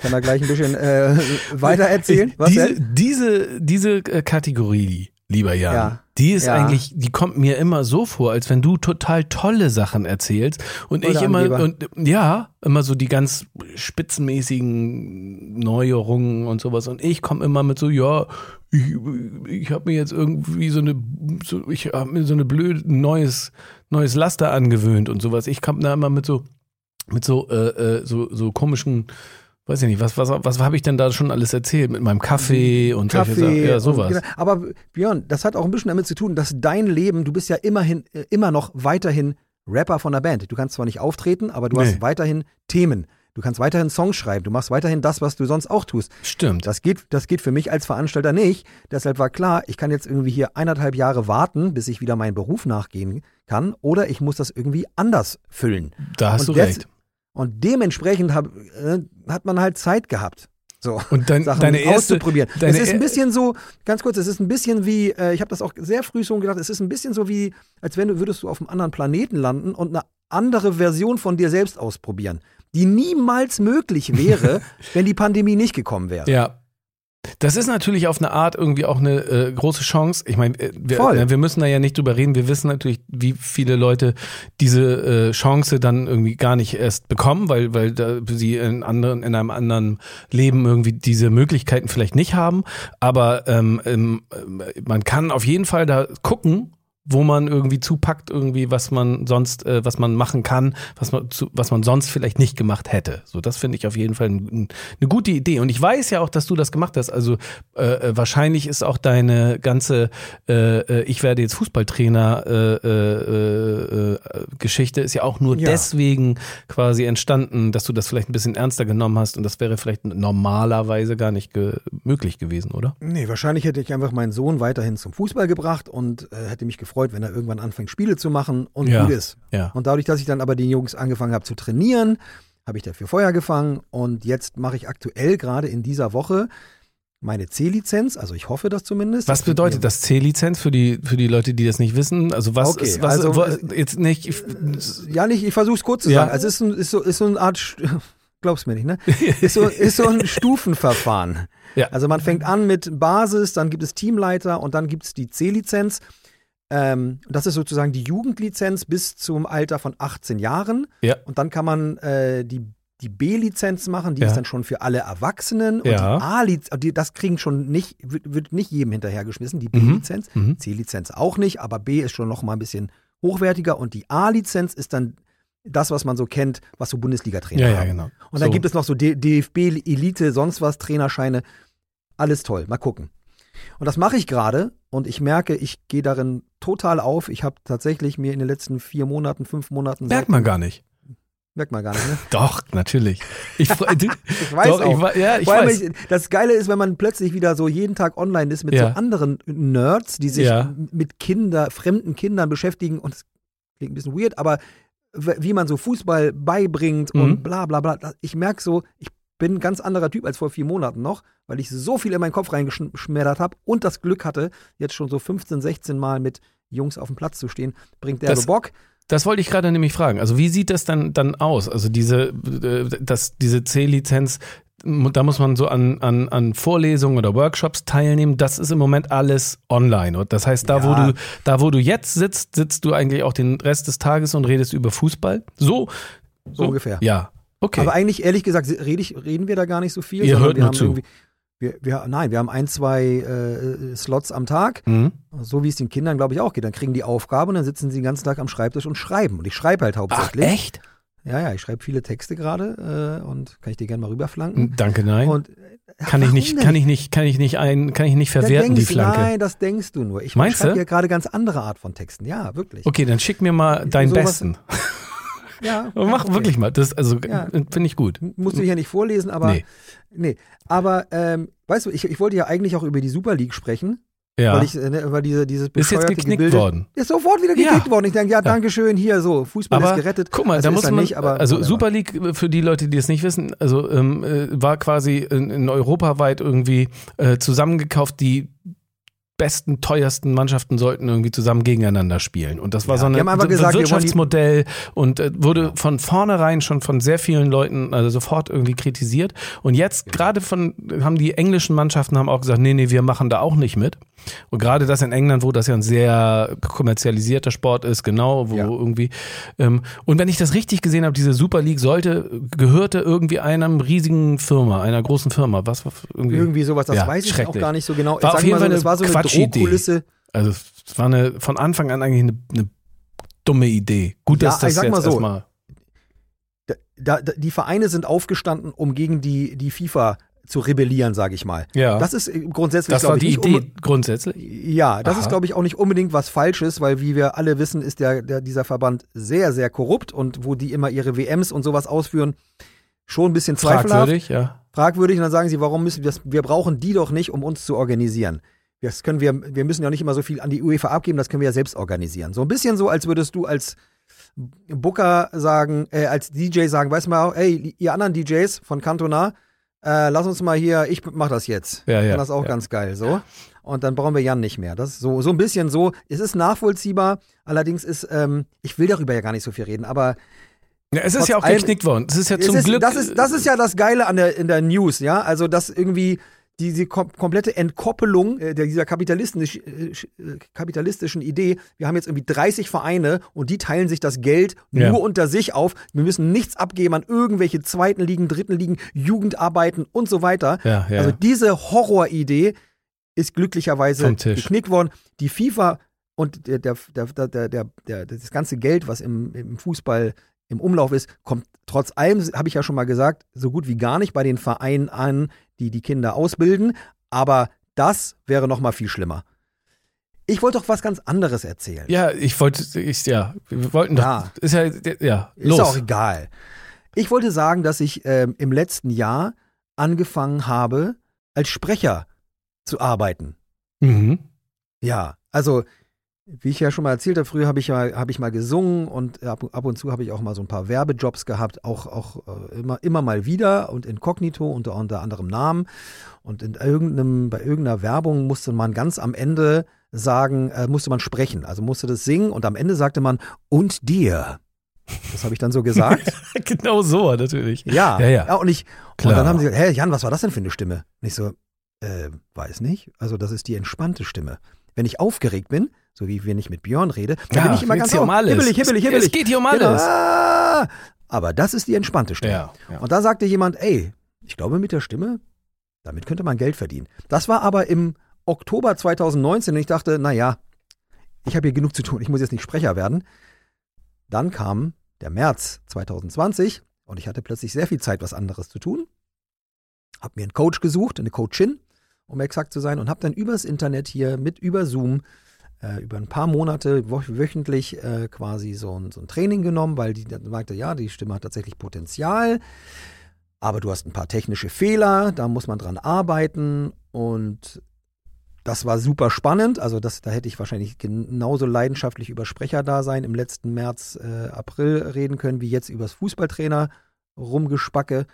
Kann da gleich ein bisschen äh, weiter erzählen. Was diese, denn? diese, diese äh, Kategorie, lieber Jan, Ja. die ist Ja. eigentlich, die kommt mir immer so vor, als wenn du total tolle Sachen erzählst und Oder ich immer Angeber. und ja, immer so die ganz spitzenmäßigen Neuerungen und sowas und ich komme immer mit so ja, ich, ich habe mir jetzt irgendwie so eine so, ich habe mir so eine blöde neues neues Laster angewöhnt und sowas. Ich komme da immer mit so mit so äh, äh, so so komischen weiß ich nicht, was, was, was habe ich denn da schon alles erzählt mit meinem Kaffee und solche Sachen? Kaffee. Ja, sowas. Genau. aber Björn, das hat auch ein bisschen damit zu tun, dass dein Leben, du bist ja immerhin, äh, immer noch weiterhin Rapper von der Band. Du kannst zwar nicht auftreten, aber du Nee. hast weiterhin Themen. Du kannst weiterhin Songs schreiben. Du machst weiterhin das, was du sonst auch tust. Stimmt. Das geht, das geht für mich als Veranstalter nicht. Deshalb war klar, ich kann jetzt irgendwie hier eineinhalb Jahre warten, bis ich wieder meinem Beruf nachgehen kann, oder ich muss das irgendwie anders füllen. da hast und du recht. Und dementsprechend hab, äh, hat man halt Zeit gehabt. So. Und dein, Sachen deine erste, auszuprobieren. deine es ist ein bisschen so, ganz kurz, es ist ein bisschen wie, äh, ich habe das auch sehr früh schon gedacht, es ist ein bisschen so wie, als wenn du würdest du auf einem anderen Planeten landen und eine andere Version von dir selbst ausprobieren, die niemals möglich wäre, wenn die Pandemie nicht gekommen wäre. Ja. Das ist natürlich auf eine Art irgendwie auch eine äh, große Chance. Ich meine, äh, wir, äh, wir müssen da ja nicht drüber reden. Wir wissen natürlich, wie viele Leute diese äh, Chance dann irgendwie gar nicht erst bekommen, weil, weil da sie in, anderen, in einem anderen Leben irgendwie diese Möglichkeiten vielleicht nicht haben. Aber ähm, ähm, äh, man kann auf jeden Fall da gucken, wo man irgendwie zupackt, irgendwie, was man sonst, äh, was man machen kann, was man, zu, was man sonst vielleicht nicht gemacht hätte. So, das finde ich auf jeden Fall ein, ein, eine gute Idee. Und ich weiß ja auch, dass du das gemacht hast. Also äh, äh, wahrscheinlich ist auch deine ganze äh, äh, Ich werde jetzt Fußballtrainer äh, äh, äh, Geschichte ist ja auch nur Ja. deswegen quasi entstanden, dass du das vielleicht ein bisschen ernster genommen hast und das wäre vielleicht normalerweise gar nicht ge möglich gewesen, oder? Nee, wahrscheinlich hätte ich einfach meinen Sohn weiterhin zum Fußball gebracht und äh, hätte mich gefreut, wenn er irgendwann anfängt, Spiele zu machen und Ja. gut ist. Ja. Und dadurch, dass ich dann aber die Jungs angefangen habe zu trainieren, habe ich dafür Feuer gefangen und jetzt mache ich aktuell gerade in dieser Woche meine C-Lizenz, also ich hoffe das zumindest. Was bedeutet das C-Lizenz für die, für die Leute, die das nicht wissen? Also was Okay, ist, was, also, wo, äh, jetzt nicht, ich, Ja, nicht, ich versuche es kurz zu Ja. sagen. Also es ist, ein, ist, so, ist so eine Art, St- glaubst mir nicht, ne? Ist so, ist so ein Stufenverfahren. Ja. Also man fängt an mit Basis, dann gibt es Teamleiter und dann gibt es die C-Lizenz. Ähm, das ist sozusagen die Jugendlizenz bis zum Alter von 18 Jahren. Ja. Und dann kann man äh, die, die B-Lizenz machen, die Ja. ist dann schon für alle Erwachsenen. Und Ja. die A-Lizenz, das kriegen schon nicht, wird, wird nicht jedem hinterhergeschmissen, die Mhm. B-Lizenz. Mhm. C-Lizenz auch nicht, aber B ist schon noch mal ein bisschen hochwertiger und die A-Lizenz ist dann das, was man so kennt, was so Bundesliga-Trainer ja, ja, haben. genau. Und dann So. gibt es noch so D- DFB, Elite, sonst was, Trainerscheine. Alles toll, mal gucken. Und das mache ich gerade und ich merke, ich gehe darin total auf. Ich habe tatsächlich mir in den letzten vier Monaten, fünf Monaten. Merkt man gar nicht. Merkt man gar nicht, ne? Doch, natürlich. Ich, du- Ich weiß doch, auch. Ich, ja, ich weiß. ich- das Geile ist, wenn man plötzlich wieder so jeden Tag online ist mit Ja. so anderen Nerds, die sich Ja. mit Kinder, fremden Kindern beschäftigen und es klingt ein bisschen weird, aber wie man so Fußball beibringt Mhm. und bla bla bla. Ich merke so, ich bin ein ganz anderer Typ als vor vier Monaten noch, weil ich so viel in meinen Kopf reingeschmettert habe und das Glück hatte, jetzt schon so 15, 16 Mal mit Jungs auf dem Platz zu stehen. Bringt der Das- Bock. Das wollte ich gerade nämlich fragen. Also wie sieht das dann, dann aus? Also diese, äh, das, diese C-Lizenz, da muss man so an, an, an Vorlesungen oder Workshops teilnehmen. Das ist im Moment alles online. Und das heißt, da, Ja. wo du, da wo du jetzt sitzt, sitzt du eigentlich auch den Rest des Tages und redest über Fußball. So, So ungefähr. Ja. Okay. Aber eigentlich, ehrlich gesagt, rede ich, reden wir da gar nicht so viel. Ihr sondern hört wir nur haben zu. Wir, wir, nein, wir haben ein, zwei äh, Slots am Tag, mhm. so wie es den Kindern, glaube ich, auch geht. Dann kriegen die Aufgabe und dann sitzen sie den ganzen Tag am Schreibtisch und schreiben. Und ich schreibe halt Ach, hauptsächlich. echt? Ja, ja, ich schreibe viele Texte gerade äh, und kann ich dir gerne mal rüberflanken. Danke, nein. Und, äh, kann ich nicht, denn? kann ich nicht, kann ich nicht ein, kann ich nicht verwerten, die Flanke. Nein, das denkst du nur. Ich schreibe ja gerade ganz andere Art von Texten. Ja, wirklich. Okay, dann schick mir mal deinen besten. Ja, Mach okay. wirklich mal. Das, also, Ja. finde ich gut. Musst du hier nicht vorlesen, aber Nee. nee. Aber ähm, weißt du, ich, ich wollte ja eigentlich auch über die Super League sprechen, Ja. weil ich äh, ne, über diese dieses ist jetzt geknickt Gebilde, worden. Ist sofort wieder Ja. gekickt worden. Ich denke, ja, danke schön, hier so, Fußball Aber ist gerettet. guck mal, Also da muss man, nicht, aber also whatever. Super League, äh, für die Leute, die es nicht wissen, also ähm, äh, war quasi in, in europaweit irgendwie äh, zusammengekauft, die besten, teuersten Mannschaften sollten irgendwie zusammen gegeneinander spielen. Und das war Ja, so eine ein gesagt, Wirtschaftsmodell und äh, wurde von vornherein schon von sehr vielen Leuten also sofort irgendwie kritisiert. Und jetzt gerade von haben die englischen Mannschaften haben auch gesagt, nee, nee, wir machen da auch nicht mit. Und gerade das in England, wo das ja ein sehr kommerzialisierter Sport ist, genau, wo Ja. irgendwie. Ähm, und wenn ich das richtig gesehen habe, diese Super League sollte, gehörte irgendwie einem riesigen Firma, einer großen Firma. Was irgendwie? Irgendwie sowas, das Ja, weiß ich auch gar nicht so genau. War ich auf jeden mal so, Fall das war so eine. Drohkulisse. Also es war eine von Anfang an eigentlich eine, eine dumme Idee. Gut, Ja, dass das ich sag jetzt mal so, erstmal. da, da, die Vereine sind aufgestanden, um gegen die, die FIFA zu rebellieren, sage ich mal. Ja. Das ist äh, grundsätzlich, das war ich, die Idee grundsätzlich. ja, das Aha. ist, glaube ich, auch nicht unbedingt was Falsches, weil wie wir alle wissen, ist der, der, dieser Verband sehr, sehr korrupt und wo die immer ihre WMs und sowas ausführen, schon ein bisschen zweifelhaft. Fragwürdig, ja. Fragwürdig. Und dann sagen sie, warum müssen wir das, wir brauchen die doch nicht, um uns zu organisieren. Das können wir, wir müssen ja nicht immer so viel an die UEFA abgeben, das können wir ja selbst organisieren. So ein bisschen so, als würdest du als Booker sagen, äh, als DJ sagen, weißt du mal, ey, ihr anderen DJs von Cantona, äh, lass uns mal hier, ich mach das jetzt. Ja, ja, Dann das auch ja. ganz geil, so. Und dann brauchen wir Jan nicht mehr. Das ist so, so ein bisschen so. Es ist nachvollziehbar. Allerdings ist, ähm, ich will darüber ja gar nicht so viel reden, aber ja es ist ja auch geknickt worden. Es ist ja zum ist, Glück. Das ist, das ist ja das Geile an der, in der News, ja. Also, dass irgendwie diese kom komplette Entkoppelung äh, dieser kapitalistisch, äh, äh, kapitalistischen Idee, wir haben jetzt irgendwie 30 Vereine und die teilen sich das Geld nur Ja. unter sich auf. Wir müssen nichts abgeben an irgendwelche zweiten Ligen, dritten Ligen, Jugendarbeiten und so weiter. Ja, ja. Also diese Horroridee ist glücklicherweise geknickt worden. Die FIFA und der, der, der, der, der, der, der, das ganze Geld, was im, im Fußball im Umlauf ist, kommt trotz allem, habe ich ja schon mal gesagt, so gut wie gar nicht bei den Vereinen an, die die Kinder ausbilden. Aber das wäre noch mal viel schlimmer. Ich wollte doch was ganz anderes erzählen. ja, ich wollte, ich, ja, wir wollten doch, Ja. ist ja, ja, Ist los. auch egal. Ich wollte sagen, dass ich ähm, im letzten Jahr angefangen habe, als Sprecher zu arbeiten. Mhm. Ja, also wie ich ja schon mal erzählt habe, früher habe ich ja habe ich mal gesungen und ab, ab und zu habe ich auch mal so ein paar Werbejobs gehabt, auch auch äh, immer immer mal wieder und inkognito unter unter anderem Namen und in irgendeinem bei irgendeiner Werbung musste man ganz am Ende sagen, äh, musste man sprechen, also musste das singen und am Ende sagte man und dir. Das habe ich dann so gesagt. genau so, natürlich. ja, Ja, ja. und ich Klar. und dann haben sie gesagt, hä, Jan, was war das denn für eine Stimme? Und ich so, äh, weiß nicht. Also das ist die entspannte Stimme. Wenn ich aufgeregt bin, so wie wenn ich mit Björn rede, dann Ja, bin ich immer ganz hier um alles. hibbelig, hibbelig, hibbelig. es geht hier um Genau. alles. Ah, aber das ist die entspannte Stimme. Ja, ja. Und da sagte jemand, ey, ich glaube mit der Stimme, damit könnte man Geld verdienen. Das war aber im Oktober 2019 und ich dachte, naja, ich habe hier genug zu tun, ich muss jetzt nicht Sprecher werden. Dann kam der März 2020 und ich hatte plötzlich sehr viel Zeit, was anderes zu tun. Hab mir einen Coach gesucht, eine Coachin, um exakt zu sein, und habe dann übers Internet hier mit über Zoom äh, über ein paar Monate wo wöchentlich äh, quasi so ein, so ein Training genommen, weil die dann sagte, ja, die Stimme hat tatsächlich Potenzial, aber du hast ein paar technische Fehler, da muss man dran arbeiten und das war super spannend. Also das, da hätte ich wahrscheinlich genauso leidenschaftlich über Sprecherdasein im letzten März, äh, April reden können, wie jetzt übers Fußballtrainer rumgespacke.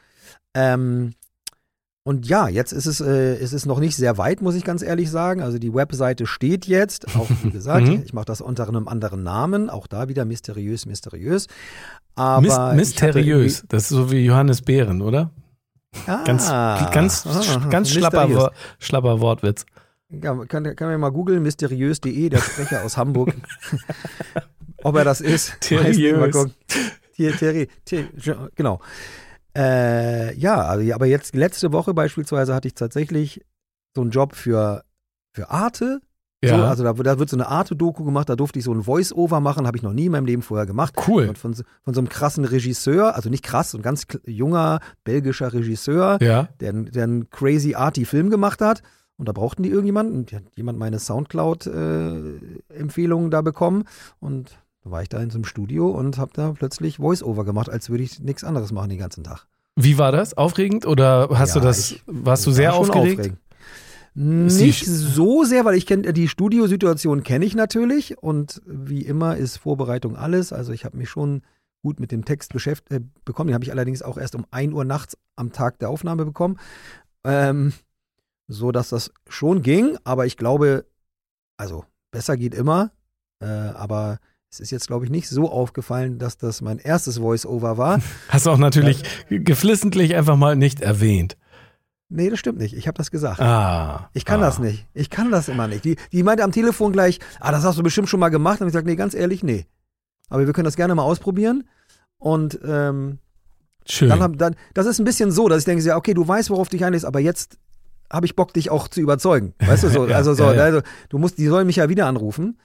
Ähm, und ja, jetzt ist es, äh, es ist noch nicht sehr weit, muss ich ganz ehrlich sagen. Also die Webseite steht jetzt, auch wie gesagt, Mhm. ich mache das unter einem anderen Namen, auch da wieder mysteriös, mysteriös. Aber hatte mysteriös. Das ist so wie Johannes Beeren, oder? irgendwie- Ganz, Ah, ganz, ah, ganz schlapper, mysteriös. Schlapper Wortwitz. Ja, kann, kann man mal googeln, mysteriös.de, der Sprecher aus Hamburg. Ob er das ist. weiß nicht, mal Teriös. gucken. Tier- Teri- Tier- Genau. Äh, ja, also, aber jetzt letzte Woche beispielsweise hatte ich tatsächlich so einen Job für, für Arte. Ja, So, also da, da wird so eine Arte-Doku gemacht, da durfte ich so ein Voice-Over machen, habe ich noch nie in meinem Leben vorher gemacht. cool. Und von, so- von so einem krassen Regisseur, also nicht krass, so ein ganz junger belgischer Regisseur, Ja. der, der einen crazy arty Film gemacht hat. Und da brauchten die irgendjemanden. Und die hat jemand meine Soundcloud-Empfehlungen da bekommen. Und da war ich da in so einem Studio und habe da plötzlich Voice-Over gemacht, als würde ich nichts anderes machen den ganzen Tag. Wie war das? Aufregend oder hast Ja, du das, ich- warst du sehr war aufgeregt? aufregend. Nicht so sehr, weil ich kenne die Studiosituation kenne ich natürlich und wie immer ist Vorbereitung alles. Also ich habe mich schon gut mit dem Text beschäftigt äh, bekommen. Den habe ich allerdings auch erst um 1 Uhr nachts am Tag der Aufnahme bekommen. Ähm, so dass das schon ging, aber ich glaube, also besser geht immer. Äh, aber es ist jetzt, glaube ich, nicht so aufgefallen, dass das mein erstes Voice-Over war. Hast du auch natürlich geflissentlich einfach mal nicht erwähnt. nee, das stimmt nicht. Ich habe das gesagt. Ah. Ich kann ah. das nicht. Ich kann das immer nicht. Die, die meinte am Telefon gleich, ah, das hast du bestimmt schon mal gemacht. Und ich sage, nee, ganz ehrlich, nee. Aber wir können das gerne mal ausprobieren. Und ähm, Schön. dann, hab, dann, das ist ein bisschen so, dass ich denke, ja, okay, du weißt, worauf du dich einlässt, aber jetzt habe ich Bock, dich auch zu überzeugen. Weißt du so? Ja, also so, ja, ja. also du musst, die sollen mich ja wieder anrufen.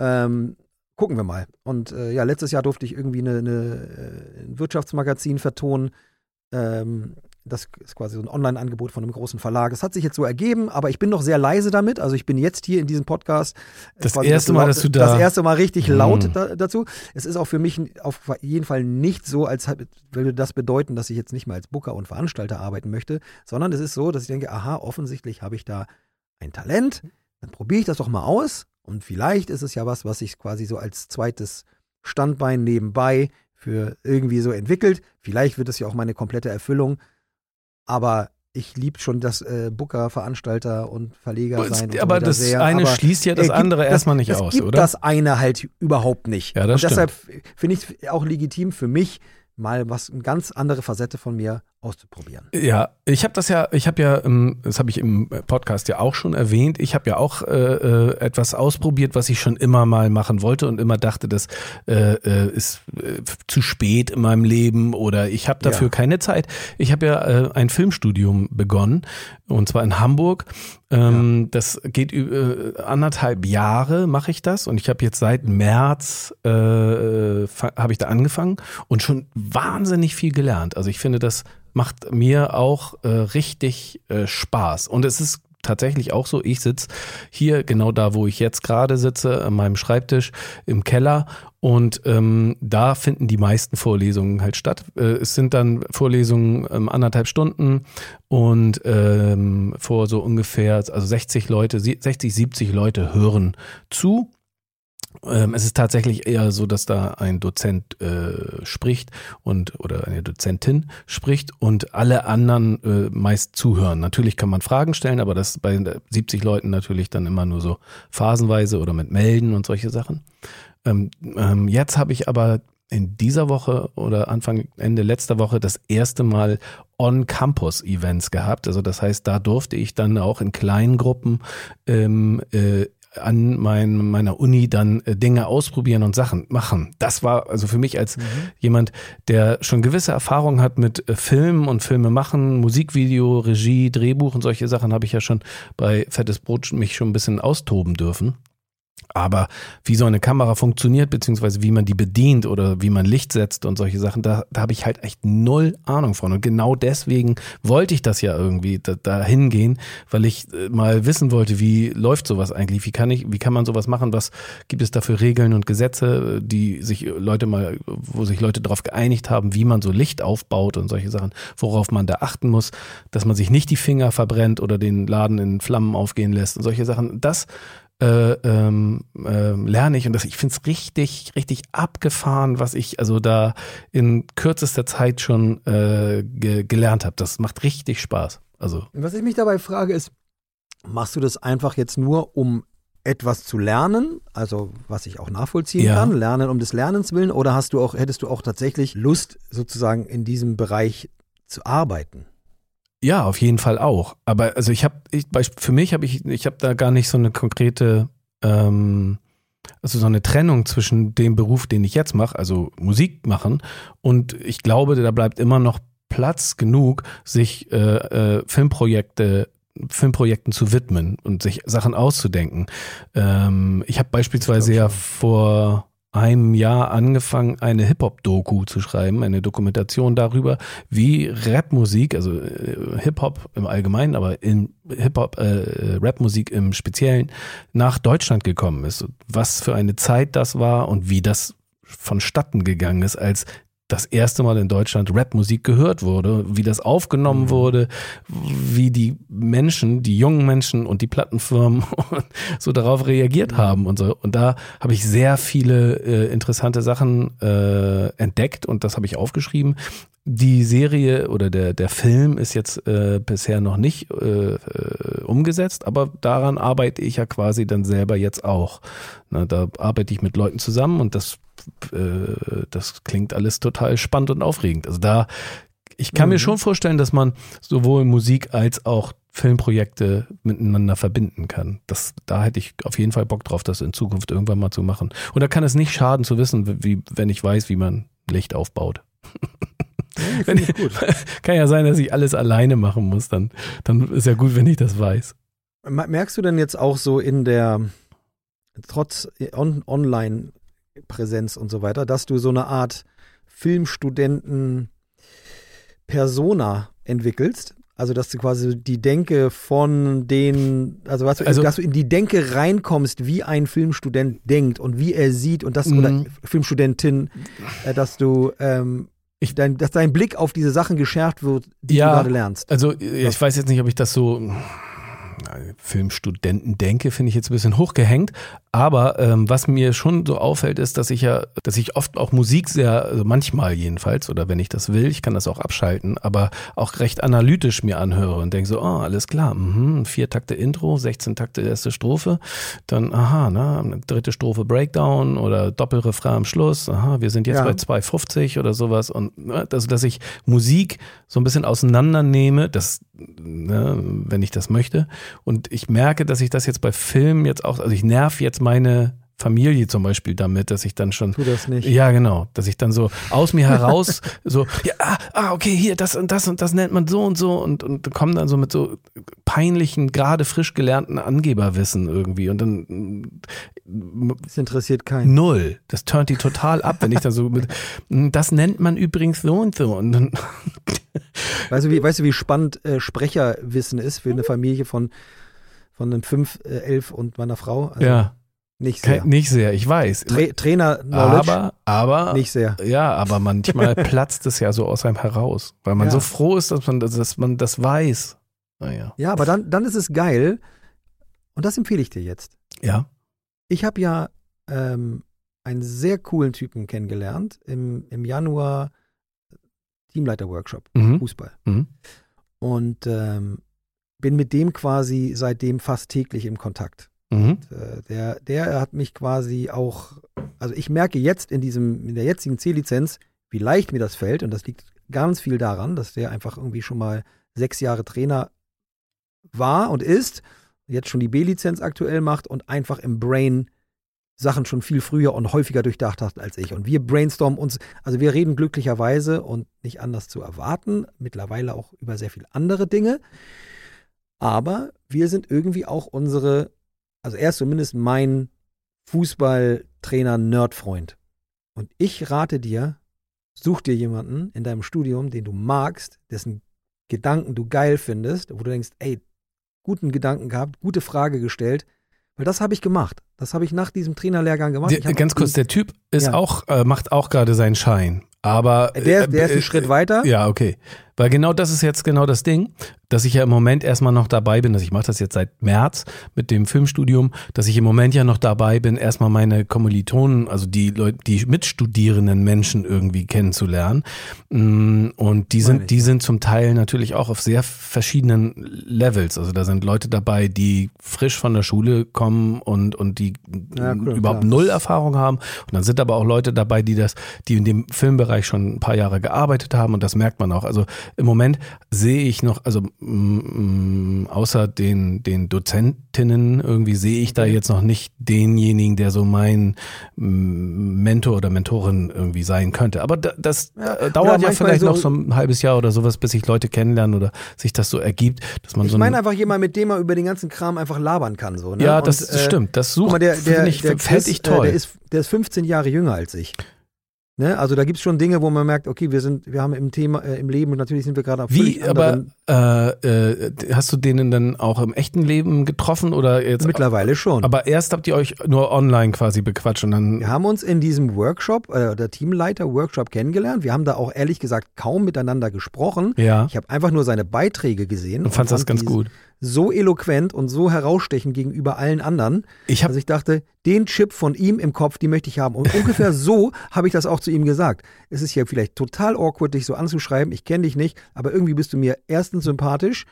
Ähm, gucken wir mal. Und äh, ja, letztes Jahr durfte ich irgendwie eine, eine, äh, ein Wirtschaftsmagazin vertonen. Ähm, das ist quasi so ein Online-Angebot von einem großen Verlag. Es hat sich jetzt so ergeben, aber ich bin noch sehr leise damit. Also ich bin jetzt hier in diesem Podcast. äh, Das quasi erste Mal, dass du da- Das erste Mal richtig Hm. laut da, dazu. Es ist auch für mich auf jeden Fall nicht so, als würde das bedeuten, dass ich jetzt nicht mehr als Booker und Veranstalter arbeiten möchte, sondern es ist so, dass ich denke, aha, offensichtlich habe ich da ein Talent. Dann probiere ich das doch mal aus. Und vielleicht ist es ja was, was sich quasi so als zweites Standbein nebenbei für irgendwie so entwickelt. Vielleicht wird es ja auch meine komplette Erfüllung. Aber ich liebe schon das äh, Booker, Veranstalter und Verleger sein. Und so aber das sehr. eine aber schließt ja äh, das andere das- erstmal nicht aus, gibt oder? das eine halt überhaupt nicht. Ja, das und deshalb finde ich es auch legitim für mich, mal was, eine ganz andere Facette von mir auszuprobieren. Ja, ich habe das ja, ich habe ja, das habe ich im Podcast ja auch schon erwähnt, ich habe ja auch äh, äh, etwas ausprobiert, was ich schon immer mal machen wollte und immer dachte, das äh, äh, ist äh, zu spät in meinem Leben oder ich habe dafür Ja. keine Zeit. Ich habe ja äh, ein Filmstudium begonnen und zwar in Hamburg. Ähm, Das geht anderthalb Jahre mache ich das und ich habe jetzt seit März habe ich da angefangen und schon wahnsinnig viel gelernt. Also ich finde, das macht mir auch äh, richtig äh, Spaß. Und es ist tatsächlich auch so, ich sitze hier genau da, wo ich jetzt gerade sitze, an meinem Schreibtisch im Keller und ähm, da finden die meisten Vorlesungen halt statt. Äh, es sind dann Vorlesungen ähm, anderthalb Stunden und ähm, vor so ungefähr, also 60 Leute, sie- 60, 70 Leute hören zu. Ähm, es ist tatsächlich eher so, dass da ein Dozent äh, spricht und oder eine Dozentin spricht und alle anderen äh, meist zuhören. Natürlich kann man Fragen stellen, aber das bei 70 Leuten natürlich dann immer nur so phasenweise oder mit Melden und solche Sachen. Ähm, ähm, jetzt habe ich aber in dieser Woche oder Anfang, Ende letzter Woche das erste Mal On-Campus-Events gehabt. Also das heißt, da durfte ich dann auch in kleinen Gruppen ähm, äh, an mein, meiner Uni dann äh, Dinge ausprobieren und Sachen machen. Das war also für mich als jemand, der schon gewisse Erfahrung hat mit äh, Film und Filme machen, Musikvideo, Regie, Drehbuch und solche Sachen, habe ich ja schon bei Fettes Brot mich schon ein bisschen austoben dürfen. Aber wie so eine Kamera funktioniert, beziehungsweise wie man die bedient oder wie man Licht setzt und solche Sachen, da, da habe ich halt echt null Ahnung von. Und genau deswegen wollte ich das ja irgendwie da, da hingehen, weil ich äh, mal wissen wollte, wie läuft sowas eigentlich? Wie kann ich, wie kann man sowas machen? Was gibt es da für Regeln und Gesetze, die sich Leute mal, wo sich Leute darauf geeinigt haben, wie man so Licht aufbaut und solche Sachen, worauf man da achten muss, dass man sich nicht die Finger verbrennt oder den Laden in Flammen aufgehen lässt und solche Sachen. Das äh, ähm, ähm, lerne ich und das, ich finde es richtig, richtig abgefahren, was ich also da in kürzester Zeit schon äh, ge gelernt habe. Das macht richtig Spaß. Also Was ich mich dabei frage ist, machst du das einfach jetzt nur, um etwas zu lernen, also was ich auch nachvollziehen Ja. kann, lernen um des Lernens willen, oder hast du auch, hättest du auch tatsächlich Lust, sozusagen in diesem Bereich zu arbeiten? Ja, auf jeden Fall auch. Aber also ich habe, ich, für mich habe ich, ich habe da gar nicht so eine konkrete, ähm, also so eine Trennung zwischen dem Beruf, den ich jetzt mache, also Musik machen, und ich glaube, da bleibt immer noch Platz genug, sich äh, äh, Filmprojekte Filmprojekten zu widmen und sich Sachen auszudenken. Ähm, ich habe beispielsweise ja vor einem Jahr angefangen, eine Hip-Hop-Doku zu schreiben, eine Dokumentation darüber, wie Rapmusik, also äh, Hip-Hop im Allgemeinen, aber in Hip-Hop, äh, Rapmusik im Speziellen nach Deutschland gekommen ist. Was für eine Zeit das war und wie das vonstatten gegangen ist, als das erste Mal in Deutschland Rapmusik gehört wurde, wie das aufgenommen Mhm. wurde, wie die Menschen, die jungen Menschen und die Plattenfirmen so darauf reagiert haben und so. Und da habe ich sehr viele äh, interessante Sachen äh, entdeckt und das habe ich aufgeschrieben. Die Serie oder der, der Film ist jetzt äh, bisher noch nicht äh, äh, umgesetzt, aber daran arbeite ich ja quasi dann selber jetzt auch. Na, da arbeite ich mit Leuten zusammen und das, äh, das klingt alles total spannend und aufregend. Also da, ich kann mir Mhm. schon vorstellen, dass man sowohl Musik als auch Filmprojekte miteinander verbinden kann. Das, da hätte ich auf jeden Fall Bock drauf, das in Zukunft irgendwann mal zu machen. Und da kann es nicht schaden zu wissen, wie, wenn ich weiß, wie man Licht aufbaut. Ja, ich gut. Kann ja sein, dass ich alles alleine machen muss. Dann, dann ist ja gut, wenn ich das weiß. Merkst du denn jetzt auch so in der, trotz on, online Medienpräsenz und so weiter, dass du so eine Art Filmstudenten-Persona entwickelst. Also, dass du quasi die Denke von den, also, weißt du, Also- dass du in die Denke reinkommst, wie ein Filmstudent denkt und wie er sieht und das, oder Mhm. Filmstudentin, äh, dass du, ähm, Ich- dein, dass dein Blick auf diese Sachen geschärft wird, die Ja. du gerade lernst. Also ich weiß jetzt nicht, ob ich das so Filmstudenten denke, finde ich jetzt ein bisschen hochgehängt. Aber ähm, was mir schon so auffällt, ist, dass ich ja, dass ich oft auch Musik sehr, also manchmal jedenfalls, oder wenn ich das will, ich kann das auch abschalten, aber auch recht analytisch mir anhöre und denke so, oh, alles klar, mhm, vier Takte Intro, 16 Takte erste Strophe, dann, aha, ne, dritte Strophe Breakdown oder Doppelrefrain am Schluss, aha, wir sind jetzt Ja. bei 2,50 oder sowas und also, dass ich Musik so ein bisschen auseinandernehme, das, ne, wenn ich das möchte. Und ich merke, dass ich das jetzt bei Filmen jetzt auch, also ich nerv jetzt meine Familie zum Beispiel damit, dass ich dann schon Tu das nicht. ja, genau. Dass ich dann so aus mir heraus so, ja, ah, okay, hier, das und das und das nennt man so und so und, und kommen dann so mit so peinlichen, gerade frisch gelernten Angeberwissen irgendwie und dann mm, Das interessiert keinen. null. Das turnt die total ab, wenn ich dann so mit, "Mm, das nennt man übrigens so und so und dann, Weißt du, wie, weißt du, wie spannend äh, Sprecherwissen ist für eine Familie von, von einem 5, äh, 11 und meiner Frau? Also ja, Nicht sehr. nicht sehr, ich weiß. Tra Trainer-Knowledge? Aber, aber, Nicht sehr. Ja, aber manchmal platzt es ja so aus einem heraus, weil man Ja. so froh ist, dass man, dass man das weiß. Naja. Ja, aber dann, dann ist es geil. Und das empfehle ich dir jetzt. Ja. Ich habe ja ähm, einen sehr coolen Typen kennengelernt im, im Januar Teamleiter-Workshop, Mhm. Fußball. Mhm. Und ähm, bin mit dem quasi seitdem fast täglich im Kontakt. Mhm. Äh, der, der hat mich quasi auch, also ich merke jetzt in diesem, in der jetzigen C-Lizenz, wie leicht mir das fällt. Und das liegt ganz viel daran, dass der einfach irgendwie schon mal sechs Jahre Trainer war und ist, jetzt schon die B-Lizenz aktuell macht und einfach im Brain Sachen schon viel früher und häufiger durchdacht hat als ich. Und wir brainstormen uns, also wir reden glücklicherweise und nicht anders zu erwarten, mittlerweile auch über sehr viele andere Dinge. Aber wir sind irgendwie auch unsere, also er ist zumindest mein Fußballtrainer-Nerd-Freund. Und ich rate dir, such dir jemanden in deinem Studium, den du magst, dessen Gedanken du geil findest, wo du denkst, ey, guten Gedanken gehabt, gute Frage gestellt, weil das habe ich gemacht. Das habe ich nach diesem Trainerlehrgang gemacht. Der, ganz kurz, der Typ ist Ja. auch, äh, macht auch gerade seinen Schein. Aber Der, der ist äh, einen Schritt weiter. Ja, okay. Weil genau das ist jetzt genau das Ding, dass ich ja im Moment erstmal noch dabei bin, dass ich mache das jetzt seit März mit dem Filmstudium, dass ich im Moment ja noch dabei bin, erstmal meine Kommilitonen, also die Leute, die mitstudierenden Menschen irgendwie kennenzulernen. Mm, Und die sind, die sind zum Teil natürlich auch auf sehr verschiedenen Levels. Also da sind Leute dabei, die frisch von der Schule kommen und, und die Ja, cool, überhaupt klar. null Erfahrung haben. Und dann sind aber auch Leute dabei, die das, die in dem Filmbereich schon ein paar Jahre gearbeitet haben und das merkt man auch. Also im Moment sehe ich noch, also mm, außer den, den Dozentinnen irgendwie sehe ich da jetzt noch nicht denjenigen, der so mein mm, Mentor oder Mentorin irgendwie sein könnte. Aber da, das Ja, äh, dauert ja vielleicht so- noch so ein halbes Jahr oder sowas, bis ich Leute kennenlerne oder sich das so ergibt, dass man Ich so ein, meine einfach jemand, mit dem man über den ganzen Kram einfach labern kann. So, ne? ja, Und, das äh, stimmt. Das sucht, der, der, ich, der Chris, ich äh, toll. der, ist, der ist 15 Jahre jünger als ich. Ne? Also da gibt es schon Dinge, wo man merkt, okay, wir sind, wir haben im Thema, äh, im Leben, natürlich sind wir gerade auf Wie, aber äh, äh, hast du denen dann auch im echten Leben getroffen oder jetzt? mittlerweile schon. Aber erst habt ihr euch nur online quasi bequatscht und dann. wir haben uns in diesem Workshop, äh, der Teamleiter-Workshop kennengelernt. Wir haben da auch ehrlich gesagt kaum miteinander gesprochen. Ja. Ich habe einfach nur seine Beiträge gesehen Und das fand ganz die gut. So eloquent und so herausstechend gegenüber allen anderen. Ich habe Also ich dachte, den Chip von ihm im Kopf, den möchte ich haben. Und ungefähr so habe ich das auch zu ihm gesagt. Es ist ja vielleicht total awkward, dich so anzuschreiben. Ich kenne dich nicht, aber irgendwie bist du mir erstens sympathisch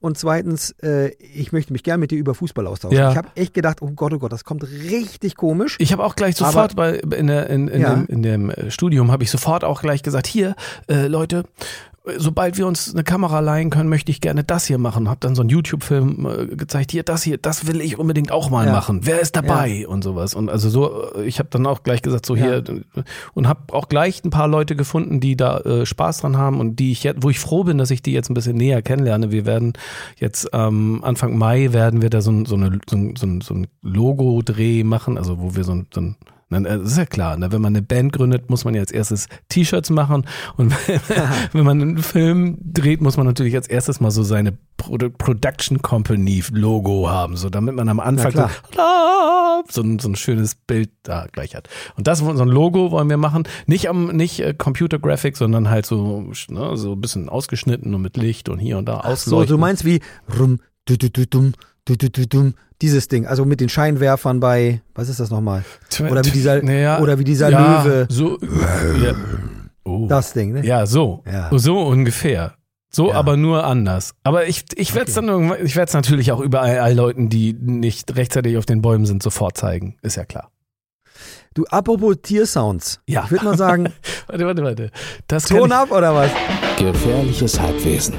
und zweitens, äh, ich möchte mich gern mit dir über Fußball austauschen. Ja. Ich habe echt gedacht, oh Gott, oh Gott, das kommt richtig komisch. Ich habe auch gleich sofort bei in, der, in, in, Ja. dem, in dem äh, Studium habe ich sofort auch gleich gesagt, hier äh, Leute, sobald wir uns eine Kamera leihen können, möchte ich gerne das hier machen. Habe dann so einen YouTube-Film äh, gezeigt, hier das hier, das will ich unbedingt auch mal Ja. machen. Wer ist dabei und sowas und also so. äh, Ich habe dann auch gleich gesagt so hier und habe auch gleich ein paar Leute gefunden, die da äh, Spaß dran haben und die ich jetzt, wo ich froh bin, dass ich die jetzt ein bisschen näher kennenlerne. Wir werden jetzt ähm, Anfang Mai werden wir da so, ein- so, eine, so, ein- so, ein- so ein Logo-Dreh machen, also wo wir so ein, so ein Dann, äh, Das ist ja klar, ne? wenn man eine Band gründet, muss man ja als erstes T-Shirts machen und wenn man einen Film dreht, muss man natürlich als erstes mal so seine Produ Production Company Logo haben, so damit man am Anfang klar. so, so, ein, so ein schönes Bild da gleich hat. Und das so ein Logo wollen wir machen, nicht am nicht äh, Computer Graphic, sondern halt so ne, so ein bisschen ausgeschnitten und mit Licht und hier und da So, ausleuchten. du meinst wie rum, du, du, du, dum, du, du, du, dum, dieses Ding, also mit den Scheinwerfern bei, was ist das nochmal? Oder wie dieser, Naja, oder wie dieser ja, Löwe, So, ja. Oh. das Ding, ne? Ja, so. Ja. So ungefähr. So, Ja. aber nur anders. Aber ich, ich werde es dann irgendwann, ich werde es natürlich auch überall all Leuten, die nicht rechtzeitig auf den Bäumen sind, sofort zeigen. Ist ja klar. Du, apropos Tiersounds. Ja. Ich würde mal sagen, Warte, warte, warte. Das Ton ab oder was? Gefährliches Halbwesen.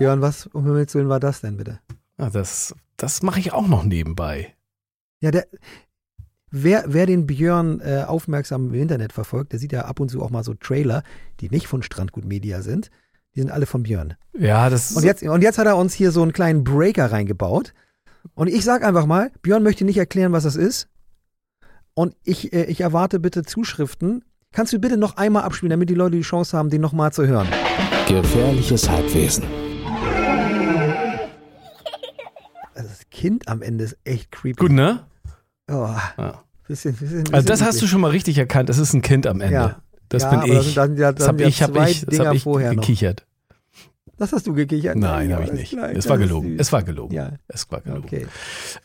Björn, was um Himmels Willen war das denn bitte? Ah, das, das mache ich auch noch nebenbei. Ja, der, wer, wer den Björn äh, aufmerksam im Internet verfolgt, der sieht ja ab und zu auch mal so Trailer, die nicht von Strandgut Media sind. Die sind alle von Björn. Ja, das Und jetzt, und jetzt hat er uns hier so einen kleinen Breaker reingebaut. Und ich sag einfach mal, Björn möchte nicht erklären, was das ist. Und ich, äh, ich erwarte bitte Zuschriften. Kannst du bitte noch einmal abspielen, damit die Leute die Chance haben, den nochmal zu hören? Gefährliches Halbwesen. Kind am Ende ist echt creepy. gut, ne? Oh, Ja. bisschen, bisschen, bisschen Also das hast du schon mal richtig erkannt. Das ist ein Kind am Ende. Ja. Das Ja, bin aber das ich. sind das dann habe ja ich, hab ich, das hab ich vorher noch. gekichert. Das hast du gekichert? Nein, habe ich nicht. klar, Es das war gelogen. Es war gelogen. Ja, Es war gelogen. okay.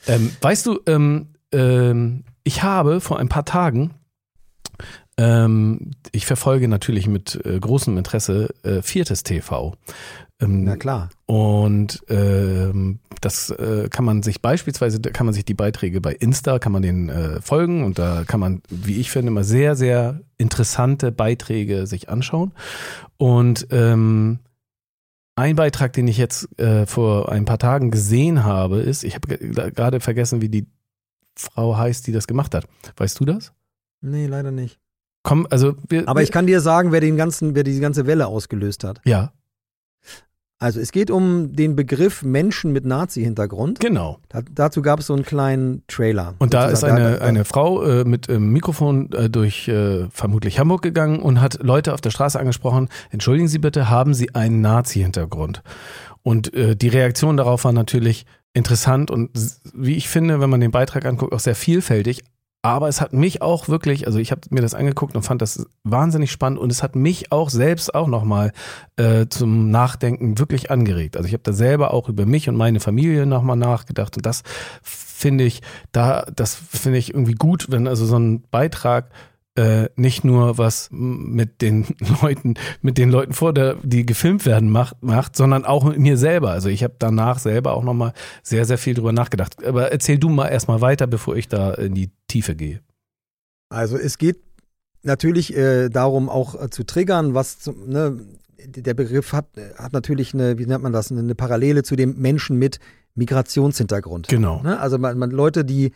Ähm, weißt du, ähm, ähm, ich habe vor ein paar Tagen, ähm, ich verfolge natürlich mit äh, großem Interesse äh, Viertes TV. Ähm, Na klar. und ähm, das äh, kann man sich beispielsweise, da kann man sich die Beiträge bei Insta, kann man den äh, folgen und da kann man, wie ich finde, immer sehr, sehr interessante Beiträge sich anschauen. Und ähm, ein Beitrag, den ich jetzt äh, vor ein paar Tagen gesehen habe, ist, ich habe ge- gerade vergessen, wie die Frau heißt, die das gemacht hat. Weißt du das? Nee, leider nicht. Komm, also wir, Aber ich kann dir sagen, wer den ganzen, wer diese ganze Welle ausgelöst hat. ja, Also es geht um den Begriff Menschen mit Nazi-Hintergrund. genau. Da, dazu gab es so einen kleinen Trailer. Und da ist eine, Da- da- eine Frau äh, mit ähm, Mikrofon äh, durch äh, vermutlich Hamburg gegangen und hat Leute auf der Straße angesprochen, entschuldigen Sie bitte, haben Sie einen Nazi-Hintergrund? Und äh, die Reaktion darauf war natürlich interessant und wie ich finde, wenn man den Beitrag anguckt, auch sehr vielfältig. Aber es hat mich auch wirklich, also ich habe mir das angeguckt und fand das wahnsinnig spannend und es hat mich auch selbst auch nochmal äh, zum Nachdenken wirklich angeregt. Also ich habe da selber auch über mich und meine Familie nochmal nachgedacht und das finde ich, da, das finde ich irgendwie gut, wenn also so ein Beitrag äh, nicht nur was mit den Leuten, mit den Leuten vor der, die gefilmt werden, macht, macht, sondern auch mit mir selber. Also ich habe danach selber auch nochmal sehr, sehr viel drüber nachgedacht. Aber erzähl du mal erstmal weiter, bevor ich da in die Tiefe gehe. Also es geht natürlich äh, darum, auch äh, zu triggern, was zum, ne, der Begriff hat, hat natürlich eine, wie nennt man das, eine Parallele zu dem Menschen mit Migrationshintergrund. Genau. Ne? Also man, man Leute, die,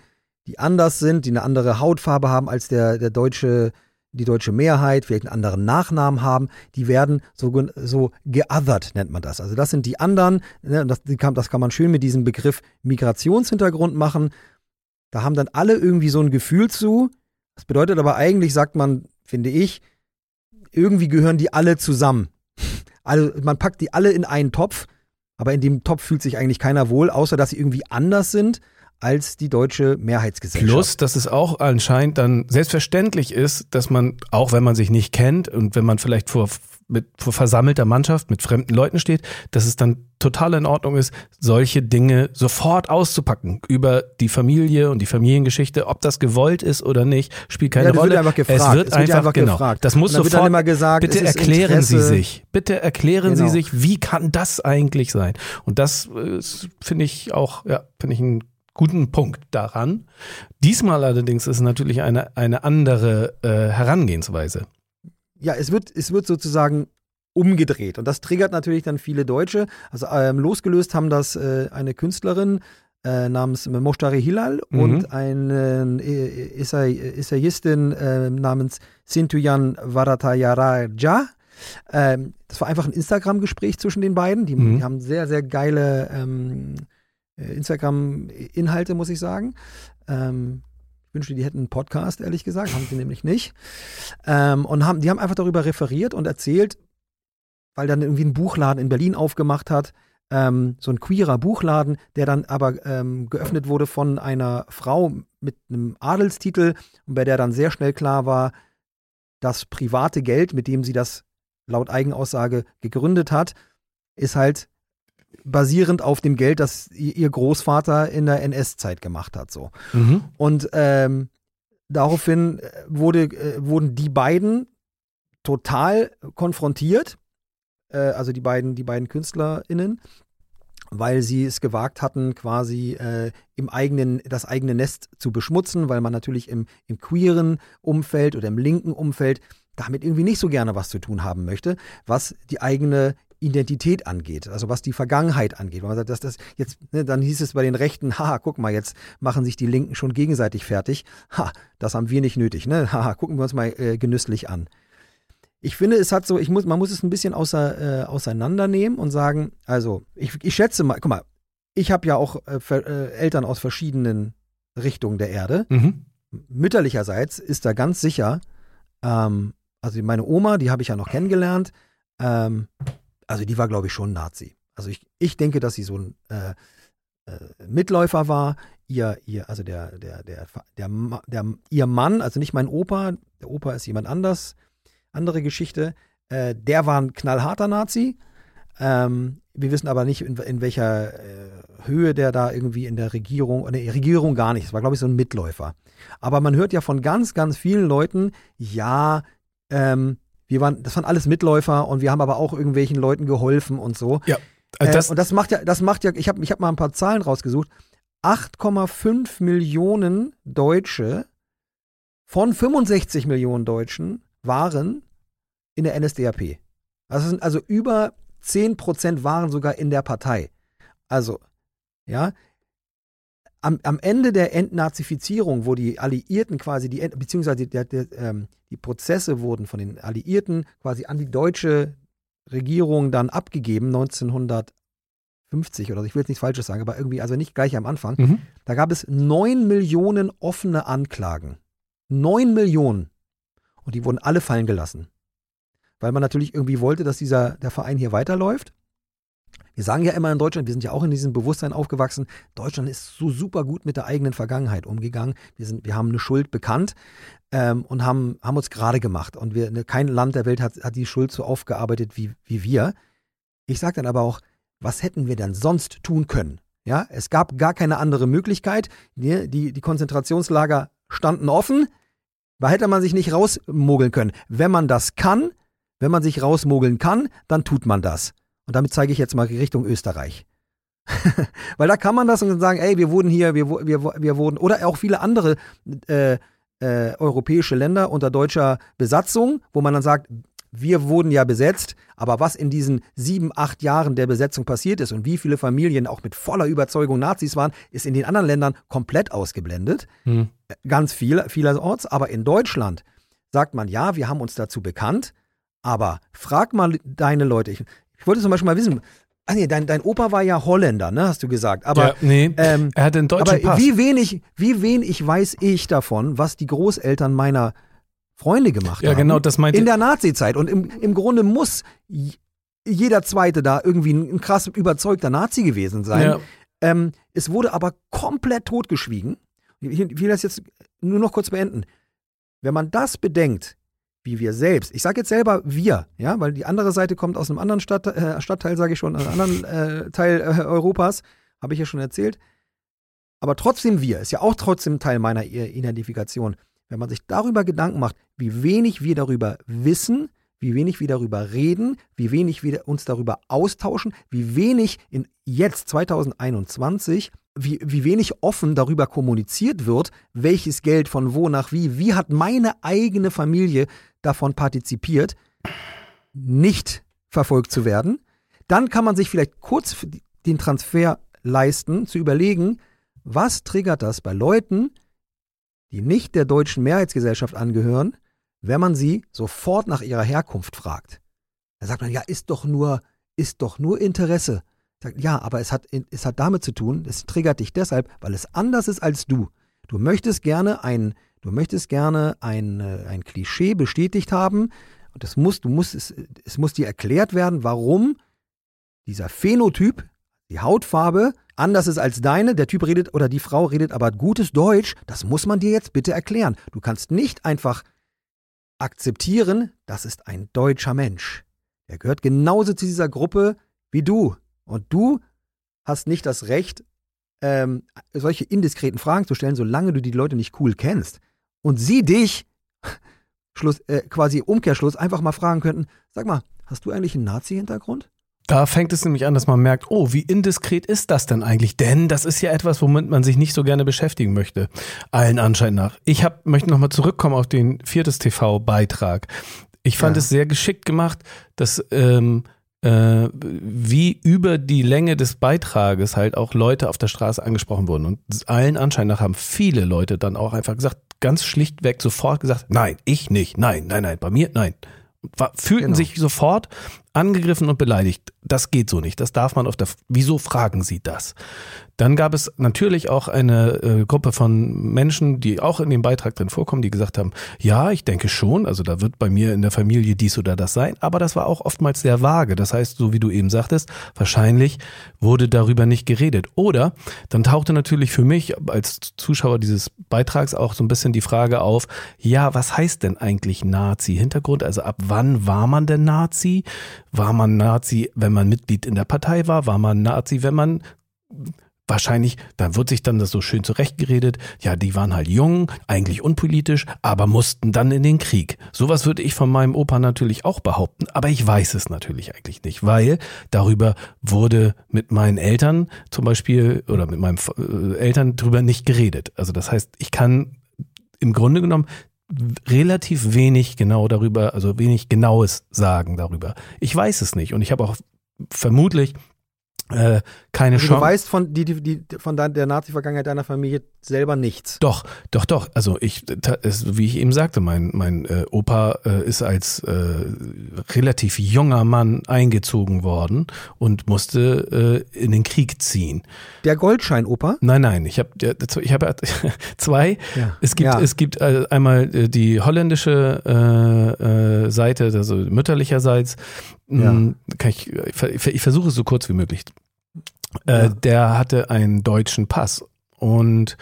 die anders sind, die eine andere Hautfarbe haben als der, der deutsche, die deutsche Mehrheit, vielleicht einen anderen Nachnamen haben, die werden so, so geothert, nennt man das. Also das sind die anderen, ne? das, die kann, das kann man schön mit diesem Begriff Migrationshintergrund machen. Da haben dann alle irgendwie so ein Gefühl zu. Das bedeutet aber eigentlich, sagt man, finde ich, irgendwie gehören die alle zusammen. Also man packt die alle in einen Topf, aber in dem Topf fühlt sich eigentlich keiner wohl, außer dass sie irgendwie anders sind als die deutsche Mehrheitsgesellschaft. Plus, dass es auch anscheinend dann selbstverständlich ist, dass man, auch wenn man sich nicht kennt und wenn man vielleicht vor, mit, vor versammelter Mannschaft mit fremden Leuten steht, dass es dann total in Ordnung ist, solche Dinge sofort auszupacken über die Familie und die Familiengeschichte, ob das gewollt ist oder nicht, spielt keine Ja, das wird Rolle. einfach gefragt. Es wird Es wird einfach, einfach genau. gefragt. Das muss dann wird sofort. dann immer gesagt, bitte erklären Sie Interesse. sich. Bitte erklären Genau. Sie sich, wie kann das eigentlich sein? Und das äh, finde ich auch, ja, finde ich einen guten Punkt daran. Diesmal allerdings ist es natürlich eine, eine andere äh, Herangehensweise. Ja, es wird, es wird sozusagen umgedreht. Und das triggert natürlich dann viele Deutsche. Also ähm, losgelöst haben das äh, eine Künstlerin äh, namens Moshtari Hilal Mhm. und eine äh, Essay, Essayistin äh, namens Sintuyan Varatayaraja. Ähm, das war einfach ein Instagram-Gespräch zwischen den beiden. Die, Mhm. die haben sehr, sehr geile ähm, äh, Instagram-Inhalte, muss ich sagen. Ähm, ich wünschte, die hätten einen Podcast, ehrlich gesagt, haben sie nämlich nicht. Ähm, und haben, die haben einfach darüber referiert und erzählt, weil dann irgendwie ein Buchladen in Berlin aufgemacht hat, ähm, so ein queerer Buchladen, der dann aber ähm, geöffnet wurde von einer Frau mit einem Adelstitel und bei der dann sehr schnell klar war, das private Geld, mit dem sie das laut Eigenaussage gegründet hat, ist halt basierend auf dem Geld, das ihr Großvater in der NS-Zeit gemacht hat. So. Mhm. Und ähm, daraufhin äh, wurde, äh, wurden die beiden total konfrontiert, äh, also die beiden, die beiden KünstlerInnen, weil sie es gewagt hatten, quasi äh, im eigenen, das eigene Nest zu beschmutzen, weil man natürlich im, im queeren Umfeld oder im linken Umfeld damit irgendwie nicht so gerne was zu tun haben möchte, was die eigene Identität angeht, also was die Vergangenheit angeht. Wenn man sagt, dass das jetzt, ne, dann hieß es bei den Rechten, haha, guck mal, jetzt machen sich die Linken schon gegenseitig fertig. Ha, das haben wir nicht nötig, ne? Haha, gucken wir uns mal äh, genüsslich an. Ich finde, es hat so, ich muss, man muss es ein bisschen außer, äh, auseinandernehmen und sagen, also ich, ich schätze mal, guck mal, ich habe ja auch äh, äh, Eltern aus verschiedenen Richtungen der Erde. Mhm. Mütterlicherseits ist da ganz sicher, ähm, also meine Oma, die habe ich ja noch kennengelernt, ähm, also die war, glaube ich, schon Nazi. Also ich, ich denke, dass sie so ein äh, äh, Mitläufer war. Ihr, ihr, also der, der, der, der, der, ihr Mann, also nicht mein Opa, der Opa ist jemand anders, andere Geschichte, äh, der war ein knallharter Nazi. Ähm, wir wissen aber nicht, in, in welcher äh, Höhe der da irgendwie in der Regierung, ne, Regierung gar nicht, es war, glaube ich, so ein Mitläufer. Aber man hört ja von ganz, ganz vielen Leuten, ja, ähm, wir waren, das waren alles Mitläufer und wir haben aber auch irgendwelchen Leuten geholfen und so. Ja. Äh, Das, und das macht ja, das macht ja, ich habe ich hab mal ein paar Zahlen rausgesucht. 8,5 Millionen Deutsche von 65 Millionen Deutschen waren in der NSDAP. Also, also über 10 Prozent waren sogar in der Partei. Also, ja, am, am Ende der Entnazifizierung, wo die Alliierten quasi, die, beziehungsweise der, der, ähm, die Prozesse wurden von den Alliierten quasi an die deutsche Regierung dann abgegeben, 1950 oder ich will jetzt nichts Falsches sagen, aber irgendwie, also nicht gleich am Anfang, mhm. da gab es 9 Millionen offene Anklagen. 9 Millionen. Und die wurden alle fallen gelassen. Weil man natürlich irgendwie wollte, dass dieser, der Verein hier weiterläuft. Wir sagen ja immer in Deutschland, wir sind ja auch in diesem Bewusstsein aufgewachsen, Deutschland ist so super gut mit der eigenen Vergangenheit umgegangen. Wir, sind, wir haben eine Schuld bekannt ähm, und haben, haben uns gerade gemacht. Und wir, ne, kein Land der Welt hat, hat die Schuld so aufgearbeitet wie, wie wir. Ich sage dann aber auch, was hätten wir denn sonst tun können? Ja, es gab gar keine andere Möglichkeit. Die, die, die Konzentrationslager standen offen. Da hätte man sich nicht rausmogeln können. Wenn man das kann, wenn man sich rausmogeln kann, dann tut man das. Und damit zeige ich jetzt mal Richtung Österreich. Weil da kann man das und sagen, ey, wir wurden hier, wir, wir, wir wurden, oder auch viele andere äh, äh, europäische Länder unter deutscher Besatzung, wo man dann sagt, wir wurden ja besetzt, aber was in diesen sieben, acht Jahren der Besetzung passiert ist und wie viele Familien auch mit voller Überzeugung Nazis waren, ist in den anderen Ländern komplett ausgeblendet. Hm. Ganz viel, vielerorts. Aber in Deutschland sagt man, ja, wir haben uns dazu bekannt, aber frag mal deine Leute. Ich, ich wollte zum Beispiel mal wissen, ah nee, dein, dein Opa war ja Holländer, ne, hast du gesagt. Aber ja, nee, ähm, er hatte einen deutschen aber Pass. wie wenig, wie wenig weiß ich davon, was die Großeltern meiner Freunde gemacht ja, haben. genau, das meinte In der Nazi-Zeit. Und im, im Grunde muss jeder Zweite da irgendwie ein, krass überzeugter Nazi gewesen sein. Ja. Ähm, es wurde aber komplett totgeschwiegen. Ich will das jetzt nur noch kurz beenden. Wenn man das bedenkt, wie wir selbst, ich sage jetzt selber wir, ja, weil die andere Seite kommt aus einem anderen Stadt, äh, Stadtteil, sage ich schon, einem anderen äh, Teil äh, Europas, habe ich ja schon erzählt. Aber trotzdem wir, ist ja auch trotzdem Teil meiner Identifikation. Wenn man sich darüber Gedanken macht, wie wenig wir darüber wissen, wie wenig wir darüber reden, wie wenig wir uns darüber austauschen, wie wenig in jetzt 2021, wie, wie wenig offen darüber kommuniziert wird, welches Geld von wo nach wie, wie hat meine eigene Familie davon partizipiert, nicht verfolgt zu werden, dann kann man sich vielleicht kurz den Transfer leisten, zu überlegen, was triggert das bei Leuten, die nicht der deutschen Mehrheitsgesellschaft angehören, wenn man sie sofort nach ihrer Herkunft fragt. Da sagt man, ja, ist doch nur, ist doch nur Interesse. Sagt, ja, aber es hat, es hat damit zu tun, es triggert dich deshalb, weil es anders ist als du. Du möchtest gerne ein, du möchtest gerne ein, äh, ein Klischee bestätigt haben. Und das muss, du musst, es, es muss dir erklärt werden, warum dieser Phänotyp, die Hautfarbe, anders ist als deine. Der Typ redet oder die Frau redet aber gutes Deutsch. Das muss man dir jetzt bitte erklären. Du kannst nicht einfach akzeptieren, das ist ein deutscher Mensch. Er gehört genauso zu dieser Gruppe wie du. Und du hast nicht das Recht, ähm, solche indiskreten Fragen zu stellen, solange du die Leute nicht cool kennst. Und sie dich, Schluss, äh, quasi Umkehrschluss, einfach mal fragen könnten, sag mal, hast du eigentlich einen Nazi-Hintergrund? Da fängt es nämlich an, dass man merkt, oh, wie indiskret ist das denn eigentlich? Denn das ist ja etwas, womit man sich nicht so gerne beschäftigen möchte. Allen Anschein nach. Ich hab, möchte nochmal zurückkommen auf den viertes TV-Beitrag. Ich fand Ja. es sehr geschickt gemacht, dass ähm, äh, wie über die Länge des Beitrages halt auch Leute auf der Straße angesprochen wurden. Und allen Anschein nach haben viele Leute dann auch einfach gesagt, ganz schlichtweg sofort gesagt, nein, ich nicht, nein, nein, nein, bei mir, nein. War, fühlten Genau. sich sofort angegriffen und beleidigt. Das geht so nicht. Das darf man auf der. Wieso fragen Sie das? Dann gab es natürlich auch eine äh, Gruppe von Menschen, die auch in dem Beitrag drin vorkommen, die gesagt haben, ja, ich denke schon, also da wird bei mir in der Familie dies oder das sein, aber das war auch oftmals sehr vage. Das heißt, so wie du eben sagtest, wahrscheinlich wurde darüber nicht geredet. Oder dann tauchte natürlich für mich als Zuschauer dieses Beitrags auch so ein bisschen die Frage auf, ja, was heißt denn eigentlich Nazi-Hintergrund? Also ab wann war man denn Nazi? War man Nazi, wenn man Mitglied in der Partei war? War man Nazi, wenn man wahrscheinlich, da wird sich dann das so schön zurechtgeredet, ja, die waren halt jung, eigentlich unpolitisch, aber mussten dann in den Krieg. Sowas würde ich von meinem Opa natürlich auch behaupten, aber ich weiß es natürlich eigentlich nicht, weil darüber wurde mit meinen Eltern zum Beispiel oder mit meinen äh, Eltern drüber nicht geredet. Also das heißt, ich kann im Grunde genommen relativ wenig genau darüber, also wenig Genaues sagen darüber. Ich weiß es nicht und ich habe auch vermutlich äh, keine Also du Chance. weißt von, die, die, die, von der Nazi-Vergangenheit deiner Familie selber nichts. Doch, doch, doch. Also ich, es, wie ich eben sagte, mein, mein äh, Opa äh, ist als äh, relativ junger Mann eingezogen worden und musste äh, in den Krieg ziehen. Der Goldschein-Opa? Nein, nein, ich habe ich habe zwei. Ja. Es gibt Ja. es gibt äh, einmal äh, die holländische äh, äh, Seite, also mütterlicherseits. Ja. Kann ich, ich, ver- ich versuche es so kurz wie möglich. Äh, Ja. Der hatte einen deutschen Pass und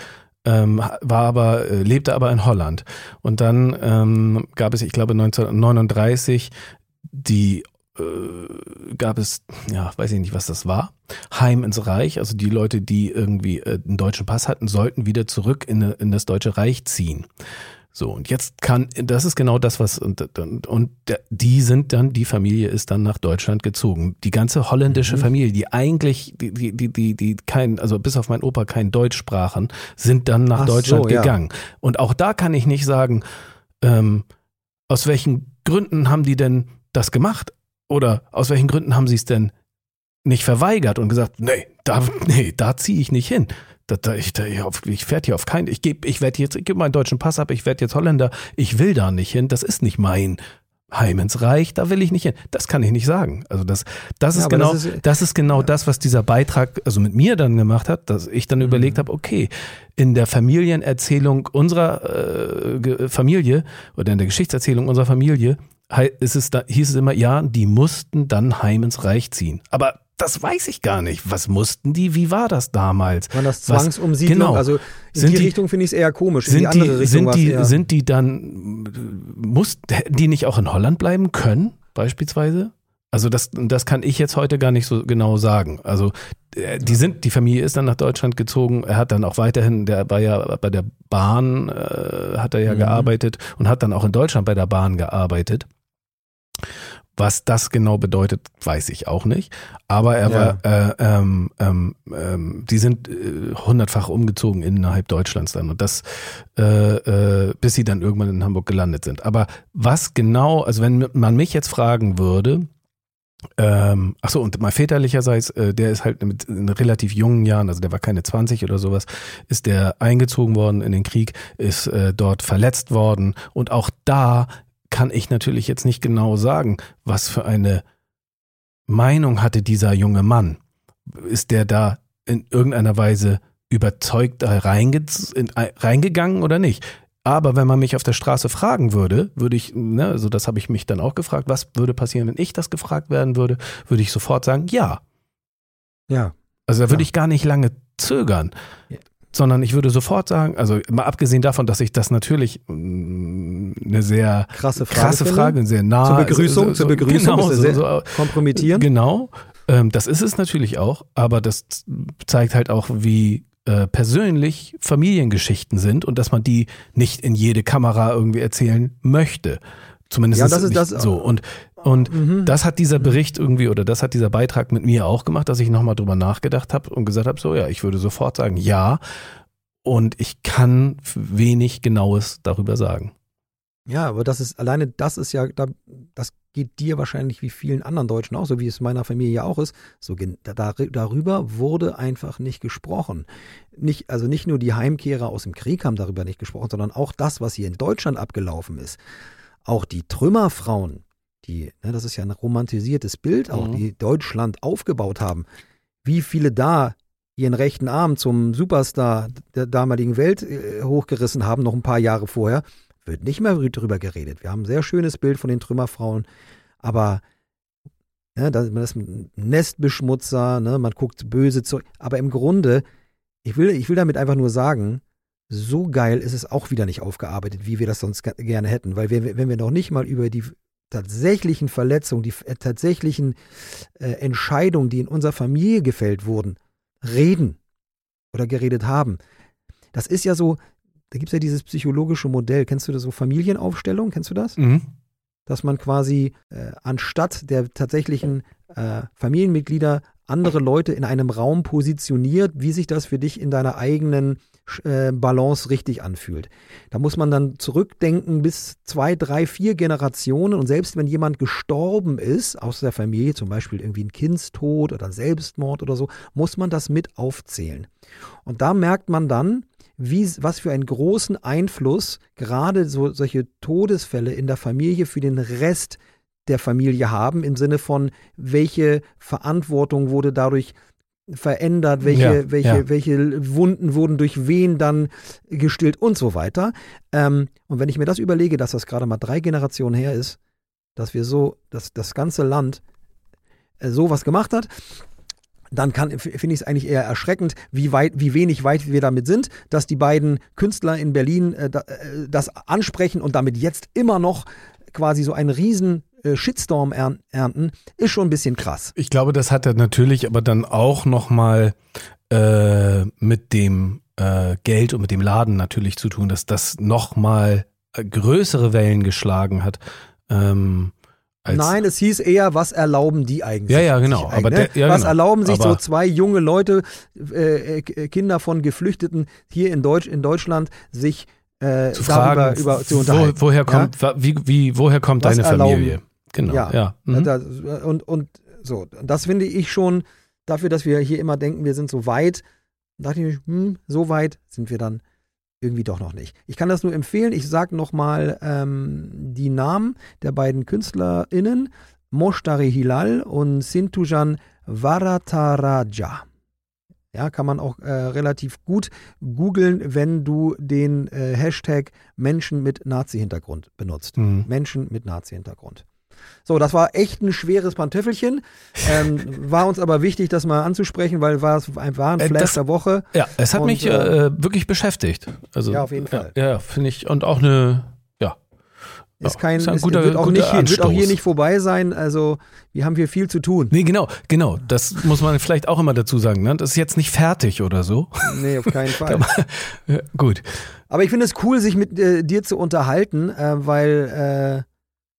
ähm, war aber äh, lebte aber in Holland und dann ähm, gab es ich glaube 1939 die äh, gab es ja weiß ich nicht was das war Heim ins Reich also die Leute die irgendwie äh, einen deutschen Pass hatten sollten wieder zurück in, in das deutsche Reich ziehen so, und jetzt kann, das ist genau das, was, und, und, und die sind dann, die Familie ist dann nach Deutschland gezogen. Die ganze holländische Mhm. Familie, die eigentlich, die, die, die, die, kein, also bis auf meinen Opa kein Deutsch sprachen, sind dann nach Ach so, Deutschland ja. gegangen. Und auch da kann ich nicht sagen, ähm, aus welchen Gründen haben die denn das gemacht? Oder aus welchen Gründen haben sie es denn nicht verweigert und gesagt, nee, da, nee, da ziehe ich nicht hin. Da, da, ich, da, ich, ich werde hier auf keinen, ich gebe, ich werde jetzt, ich gebe meinen deutschen Pass ab, ich werde jetzt Holländer, ich will da nicht hin, das ist nicht mein Heim ins Reich, da will ich nicht hin. Das kann ich nicht sagen. Also das, das Ja, ist genau, das das ist- ist, genau das, was dieser Beitrag also mit mir dann gemacht hat, dass ich dann überlegt habe, okay, in der Familienerzählung unserer äh, Familie oder in der Geschichtserzählung unserer Familie ist es da, hieß es immer, ja, die mussten dann heim ins Reich ziehen. Aber das weiß ich gar nicht. Was mussten die? Wie war das damals? War das Zwangsumsiedlung? genau. Also in Sind die, die- Richtung finde ich es eher komisch. in Sind die andere die, Richtung sind die, eher, sind die dann, muss, hätten die nicht auch in Holland bleiben können, beispielsweise? Also das, das kann ich jetzt heute gar nicht so genau sagen. Also äh, die sind, die Familie ist dann nach Deutschland gezogen. Er hat dann auch weiterhin, der war ja bei der Bahn, äh, hat er ja Mhm. gearbeitet und hat dann auch in Deutschland bei der Bahn gearbeitet. Was das genau bedeutet, weiß ich auch nicht. Aber er Ja. war, äh, ähm, ähm, ähm, die sind äh, hundertfach umgezogen innerhalb Deutschlands dann und das, äh, äh, bis sie dann irgendwann in Hamburg gelandet sind. Aber was genau, also wenn man mich jetzt fragen würde, ähm, ach so, und mein väterlicherseits, äh, der ist halt mit in relativ jungen Jahren, also der war keine 20 oder sowas, ist der eingezogen worden in den Krieg, ist äh, dort verletzt worden und auch da kann ich natürlich jetzt nicht genau sagen, was für eine Meinung hatte dieser junge Mann. Ist der da in irgendeiner Weise überzeugt reinge in, reingegangen oder nicht. Aber wenn man mich auf der Straße fragen würde, würde ich, ne, also das habe ich mich dann auch gefragt, was würde passieren, wenn ich das gefragt werden würde, würde ich sofort sagen, ja. Ja. Also da würde Ja. ich gar nicht lange zögern. Sondern ich würde sofort sagen, also mal abgesehen davon, dass ich das natürlich mh, eine sehr Krasse Frage. krasse. Frage, sehr nah. Zur Begrüßung, zur Begrüßung genau, ist so, er so, sehr kompromittierend. Genau, ähm, das ist es natürlich auch, aber das zeigt halt auch, wie äh, persönlich Familiengeschichten sind und dass man die nicht in jede Kamera irgendwie erzählen möchte. Zumindest Ja, das ist das- so. Und, und Mhm. das hat dieser Bericht irgendwie oder das hat dieser Beitrag mit mir auch gemacht, dass ich nochmal drüber nachgedacht habe und gesagt habe, so ja, ich würde sofort sagen, ja. Und ich kann wenig Genaues darüber sagen. Ja, aber das ist alleine, das ist ja, da, das geht dir wahrscheinlich wie vielen anderen Deutschen auch, so wie es meiner Familie auch ist. So da, darüber wurde einfach nicht gesprochen. Nicht, also nicht nur die Heimkehrer aus dem Krieg haben darüber nicht gesprochen, sondern auch das, was hier in Deutschland abgelaufen ist. Auch die Trümmerfrauen, die, ne, das ist ja ein romantisiertes Bild, auch Mhm. die Deutschland aufgebaut haben. Wie viele da ihren rechten Arm zum Superstar der damaligen Welt äh, hochgerissen haben, noch ein paar Jahre vorher, wird nicht mehr drüber geredet. Wir haben ein sehr schönes Bild von den Trümmerfrauen, aber ne, das, ein Nestbeschmutzer, ne, man guckt böse zurück. Aber im Grunde, ich will, ich will damit einfach nur sagen, so geil ist es auch wieder nicht aufgearbeitet, wie wir das sonst ge- gerne hätten. Weil wir, wenn wir noch nicht mal über die tatsächlichen Verletzungen, die äh, tatsächlichen äh, Entscheidungen, die in unserer Familie gefällt wurden, reden oder geredet haben. Das ist ja so, da gibt es ja dieses psychologische Modell. Kennst du das so Familienaufstellung? Kennst du das? Mhm. Dass man quasi äh, anstatt der tatsächlichen äh, Familienmitglieder andere Leute in einem Raum positioniert, wie sich das für dich in deiner eigenen Balance richtig anfühlt. Da muss man dann zurückdenken bis zwei, drei, vier Generationen und selbst wenn jemand gestorben ist aus der Familie, zum Beispiel irgendwie ein Kindstod oder Selbstmord oder so, muss man das mit aufzählen. Und da merkt man dann, wie, was für einen großen Einfluss gerade so, solche Todesfälle in der Familie für den Rest der Familie haben, im Sinne von, welche Verantwortung wurde dadurch verändert, welche, Ja, welche, ja. welche Wunden wurden durch wen dann gestillt und so weiter. Ähm, und wenn ich mir das überlege, dass das gerade mal drei Generationen her ist, dass wir so, dass das ganze Land äh, sowas gemacht hat, dann kann finde ich es eigentlich eher erschreckend, wie weit, wie wenig weit wir damit sind, dass die beiden Künstler in Berlin äh, äh, das ansprechen und damit jetzt immer noch quasi so einen riesen Shitstorm ern ernten, ist schon ein bisschen krass. Ich glaube, das hat er natürlich aber dann auch nochmal äh, mit dem äh, Geld und mit dem Laden natürlich zu tun, dass das nochmal größere Wellen geschlagen hat. Ähm, Nein, es hieß eher, was erlauben die eigentlich? Ja, ja, genau. sich Aber eigentlich, ne? der- ja, was genau. erlauben sich so Aber- zwei junge Leute, äh, äh, Kinder von Geflüchteten hier in, Deutsch, in Deutschland, sich äh, zu darüber fragen, über, zu wo, unterhalten? woher Ja? kommt, wa- wie, wie, woher kommt Was deine? Familie? Genau, Ja. ja. Mhm. Das, und, und so, das finde ich schon dafür, dass wir hier immer denken, wir sind so weit. dachte ich, hm, so weit sind wir dann irgendwie doch noch nicht. Ich kann das nur empfehlen. Ich sage nochmal ähm, die Namen der beiden KünstlerInnen, Moshtari Hilal und Sintujan Varataraja. Ja, kann man auch äh, relativ gut googeln, wenn du den äh, Hashtag Menschen mit Nazi-Hintergrund benutzt. Mhm. Menschen mit Nazi-Hintergrund. So, das war echt ein schweres Pantöffelchen. Ähm, war uns aber wichtig, das mal anzusprechen, weil war es ein, war ein Äh, Flash das- der Woche. Ja, es hat Und, mich äh, äh, wirklich beschäftigt. Also, Ja, auf jeden Fall. Ja, ja finde ich. Und auch eine, ja. Ist kein, ist ein es guter- wird, auch nicht, hier- wird auch hier nicht vorbei sein. Also, wir haben hier viel zu tun. Nee, genau, genau. Das muss man vielleicht auch immer dazu sagen. Ne? Das ist jetzt nicht fertig oder so. Nee, auf keinen Fall. Ja, Gut. Aber ich finde es cool, sich mit äh, dir zu unterhalten, äh, weil äh,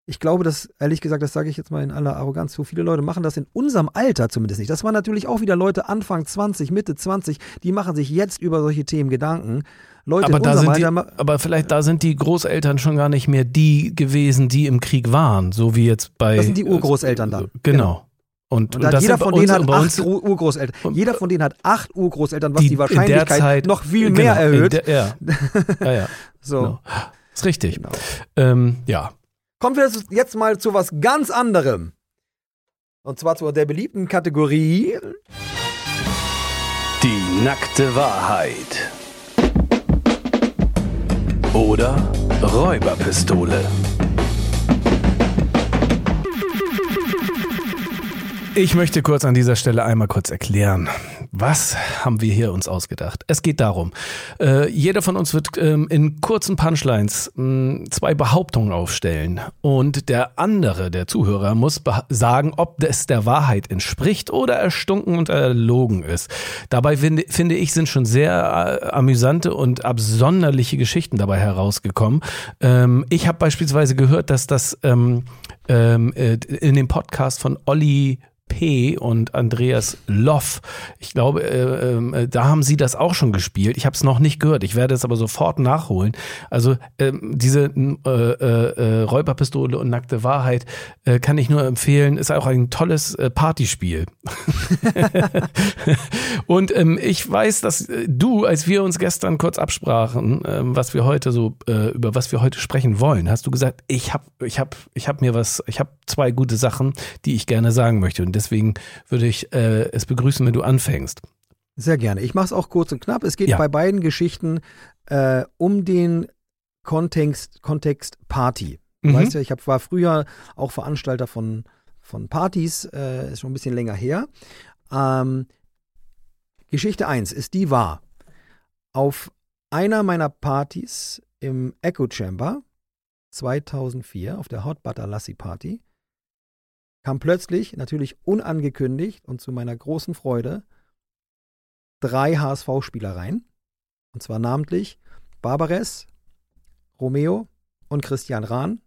ich glaube, dass, ehrlich gesagt, das sage ich jetzt mal in aller Arroganz, so viele Leute machen das in unserem Alter zumindest nicht. Das waren natürlich auch wieder Leute Anfang 20, Mitte 20, die machen sich jetzt über solche Themen Gedanken. Leute Aber in da sind die, aber vielleicht da sind die Großeltern schon gar nicht mehr die gewesen, die im Krieg waren, so wie jetzt bei. Das sind die Urgroßeltern dann. Genau. Und, und dann das jeder von denen hat acht Urgroßeltern. Und- Jeder von denen hat acht Urgroßeltern, was die die, Wahrscheinlichkeit Zeit noch viel genau, mehr erhöht. Der, ja. ja, ja. so, Genau. Ist richtig. genau. Ähm, ja. Kommen wir jetzt mal zu was ganz anderem. Und zwar zu der beliebten Kategorie Die Nackte Wahrheit. Oder Räuberpistole. Ich möchte kurz an dieser Stelle einmal kurz erklären. Was haben wir hier uns ausgedacht? Es geht darum, äh, jeder von uns wird ähm, in kurzen Punchlines mh, zwei Behauptungen aufstellen und der andere, der Zuhörer, muss sagen, ob es der Wahrheit entspricht oder erstunken und erlogen ist. Dabei finde, finde ich, sind schon sehr äh, amüsante und absonderliche Geschichten dabei herausgekommen. Ähm, ich habe beispielsweise gehört, dass das ähm, ähm, äh, in dem Podcast von Olli P. und Andreas Loff. Ich glaube, äh, äh, da haben sie das auch schon gespielt. Ich habe es noch nicht gehört. Ich werde es aber sofort nachholen. Also ähm, diese äh, äh, äh, Räuberpistole und nackte Wahrheit äh, kann ich nur empfehlen. Ist auch ein tolles äh, Partyspiel. und ähm, ich weiß, dass äh, du, als wir uns gestern kurz absprachen, ähm, was wir heute so äh, über was wir heute sprechen wollen, hast du gesagt, ich habe ich habe ich habe mir was, ich habe zwei gute Sachen, die ich gerne sagen möchte und deswegen würde ich äh, es begrüßen, wenn du anfängst. Sehr gerne. Ich mache es auch kurz und knapp. Es geht Ja. bei beiden Geschichten äh, um den Kontext, Kontext Party. Du Mhm. weißt ja, ich hab, war früher auch Veranstalter von, von Partys, äh, ist schon ein bisschen länger her. Ähm, Geschichte 1 ist die wahr. Auf einer meiner Partys im Echo Chamber 2004, auf der Hot Butter Lassie Party, kam plötzlich, natürlich unangekündigt und zu meiner großen Freude, drei HSV-Spieler rein. Und zwar namentlich Barbares, Romeo und Christian Rahn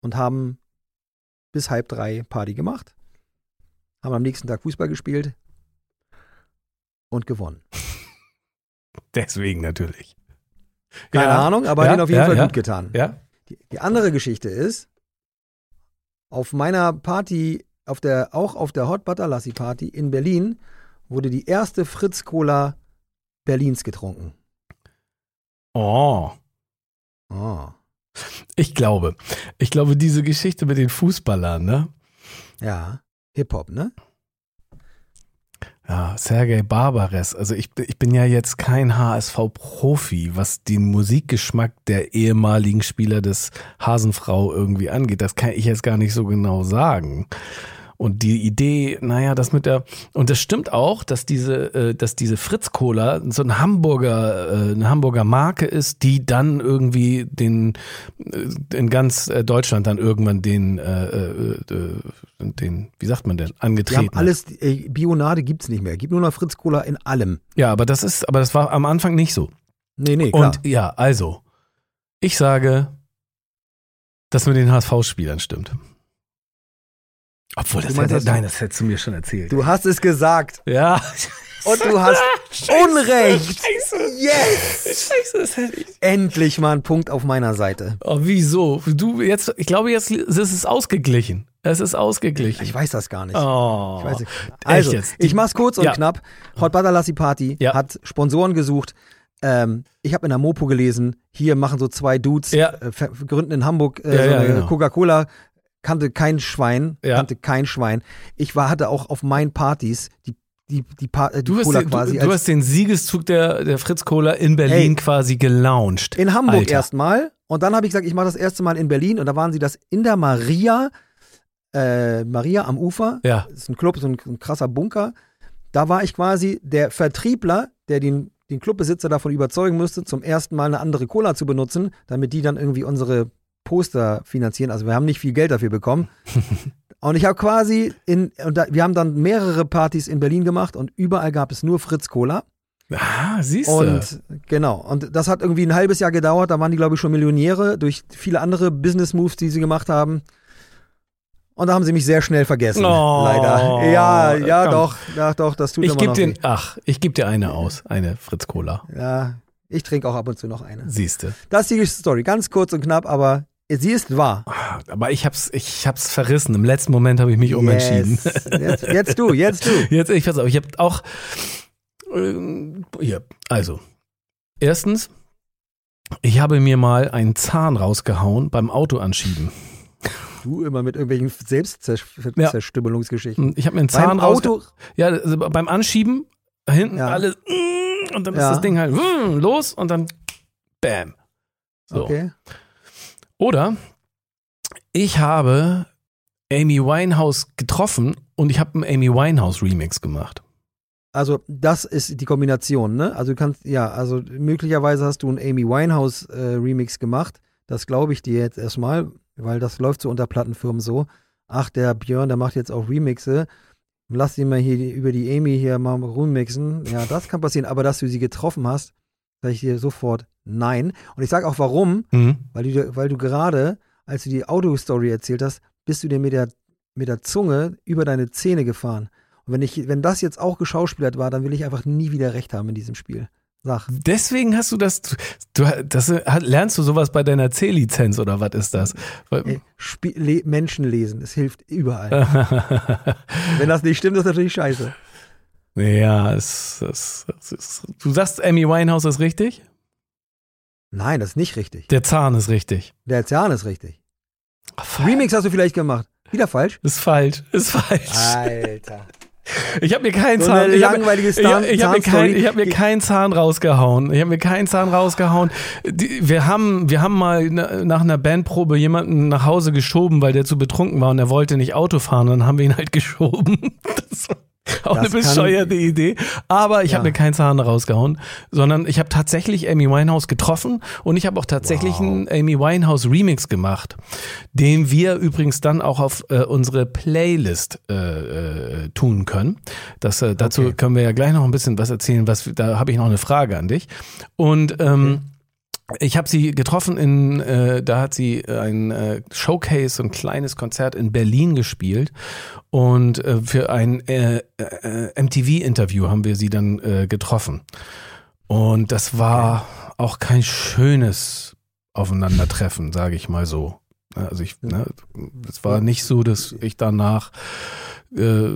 und haben bis halb drei Party gemacht, haben am nächsten Tag Fußball gespielt und gewonnen. Deswegen natürlich. Keine Ja. Ahnung, aber Ja, hat ihnen auf jeden ja, Fall ja. gut getan. Die, die andere Geschichte ist, auf meiner Party, auf der, auch auf der Hot Butter Lassie Party in Berlin, wurde die erste Fritz Cola Berlins getrunken. Oh. Oh. Ich glaube, ich glaube, diese Geschichte mit den Fußballern, ne? Ja. Hip-Hop, ne? Ja, Sergei Barbares. Also ich, ich bin ja jetzt kein HSV-Profi, was den Musikgeschmack der ehemaligen Spieler des Hasenfrau irgendwie angeht. Das kann ich jetzt gar nicht so genau sagen. Und die Idee, naja, das mit der, und das stimmt auch, dass diese, äh, dass diese Fritz Cola so ein Hamburger, äh, eine Hamburger Marke ist, die dann irgendwie den, äh, in ganz äh, Deutschland dann irgendwann den, äh, äh, äh, den, wie sagt man denn, Die angetreten haben hat. alles, äh, Bionade gibt's nicht mehr. Gibt nur noch Fritz Cola in allem. Ja, aber das ist, aber das war am Anfang nicht so. Nee, nee, klar. Und ja, also, ich sage, dass mit den HSV-Spielern stimmt. Obwohl, das, hätte, nein, das hättest du mir schon erzählt. du hast es gesagt ja. und du hast Unrecht. Scheiße. Yes! Scheiße, das hätte ich. Endlich mal ein Punkt auf meiner Seite. Oh, wieso? Du, jetzt, ich glaube, jetzt ist es ausgeglichen. Es ist ausgeglichen. Ich weiß das gar nicht. oh. Ich weiß nicht. Also, jetzt? ich mach's kurz und Ja. knapp. Hot Butter Lassie Party Ja. hat Sponsoren gesucht. Ähm, ich habe in der Mopo gelesen, hier machen so zwei Dudes, Ja. äh, gründen in Hamburg äh, Ja, so ja, eine genau. Coca-Cola, kannte kein Schwein, Ja. kannte kein Schwein. Ich war, hatte auch auf meinen Partys die, die, die, Pa- die Du Cola den, quasi du, du hast den Siegeszug der, der Fritz Cola in Berlin Hey. quasi gelauncht. in Hamburg erstmal. Und dann habe ich gesagt, ich mache das erste Mal in Berlin und da waren sie das in der Maria, äh, Maria am Ufer. Ja. Das ist ein Club, so ein, ein krasser Bunker. Da war ich quasi der Vertriebler, der den, den Clubbesitzer davon überzeugen müsste, zum ersten Mal eine andere Cola zu benutzen, damit die dann irgendwie unsere Poster finanzieren. Also wir haben nicht viel Geld dafür bekommen. und ich habe quasi in, und da, wir haben dann mehrere Partys in Berlin gemacht und überall gab es nur Fritz Cola. Ah, siehst du. Und genau, und das hat irgendwie ein halbes Jahr gedauert. Da waren die, glaube ich, schon Millionäre durch viele andere Business Moves, die sie gemacht haben. Und da haben sie mich sehr schnell vergessen. Oh, leider. Ja, ja, komm. doch, ja, doch, das tut Ich immer noch dir, weh. ach, ich gebe dir eine aus, eine Fritz Cola. Ja, ich trinke auch ab und zu noch eine. Siehste. Das ist die Story, ganz kurz und knapp, aber sie ist wahr. Aber ich hab's, ich hab's verrissen. Im letzten Moment habe ich mich umentschieden. Yes. Jetzt, jetzt du, jetzt du. Jetzt, ich pass auf, ich habe auch ähm, hier, also erstens, ich habe mir mal einen Zahn rausgehauen beim Auto anschieben. Du immer mit irgendwelchen Selbstzerstümmelungsgeschichten. Ich habe mir einen Zahn Beim Auto, Ja, also beim Anschieben hinten Ja. alles mm, und dann ist Ja. das Ding halt mm, los und dann bam. So. Okay. Oder ich habe Amy Winehouse getroffen und ich habe einen Amy Winehouse Remix gemacht. Also das ist die Kombination, ne? Also du kannst, ja, also möglicherweise hast du einen Amy Winehouse äh, Remix gemacht. Das glaube ich dir jetzt erstmal, weil das läuft so unter Plattenfirmen so. Ach, der Björn, der macht jetzt auch Remixe. Lass ihn mal hier über die Amy hier mal remixen. Ja, das kann passieren. Aber dass du sie getroffen hast, sage ich dir sofort nein. Und ich sage auch warum, Mhm. weil du, weil du gerade, als du die Autostory erzählt hast, bist du dir mit der, mit der Zunge über deine Zähne gefahren. Und wenn, ich, wenn das jetzt auch geschauspielert war, dann will ich einfach nie wieder recht haben in diesem Spiel. Sag. Deswegen hast du das, du, das lernst du sowas bei deiner C-Lizenz oder was ist das? Ey, Menschen lesen, es hilft überall. wenn das nicht stimmt, ist das natürlich scheiße. Ja, es, es, es ist, du sagst, Amy Winehouse ist richtig? Nein, das ist nicht richtig. Der Zahn ist richtig. Der Zahn ist richtig. Falsch. Remix hast du vielleicht gemacht. Wieder falsch? Ist falsch, ist falsch. Alter. Ich habe mir keinen So Zahn. ich hab, langweilige ich hab, ich hab mir, kein, ich hab mir keinen Zahn rausgehauen. Ich habe mir keinen Zahn rausgehauen. Die, wir haben, wir haben mal na- nach einer Bandprobe jemanden nach Hause geschoben, weil der zu betrunken war und er wollte nicht Auto fahren. Dann haben wir ihn halt geschoben. Das war auch Das eine kann- bescheuerte Idee. Aber ich Ja. habe mir keinen Zahn rausgehauen, sondern ich habe tatsächlich Amy Winehouse getroffen und ich habe auch tatsächlich Wow. einen Amy Winehouse Remix gemacht, den wir übrigens dann auch auf äh, unsere Playlist äh, äh, tun können. Das, äh, dazu Okay. können wir ja gleich noch ein bisschen was erzählen. Was, da habe ich noch eine Frage an dich. Und ähm, ich habe sie getroffen in, äh, da hat sie ein äh, Showcase, ein kleines Konzert in Berlin gespielt und äh, für ein äh, äh, MTV-Interview haben wir sie dann äh, getroffen. Und das war auch kein schönes Aufeinandertreffen, sage ich mal so. Also ich, ne, es war nicht so, dass ich danach äh,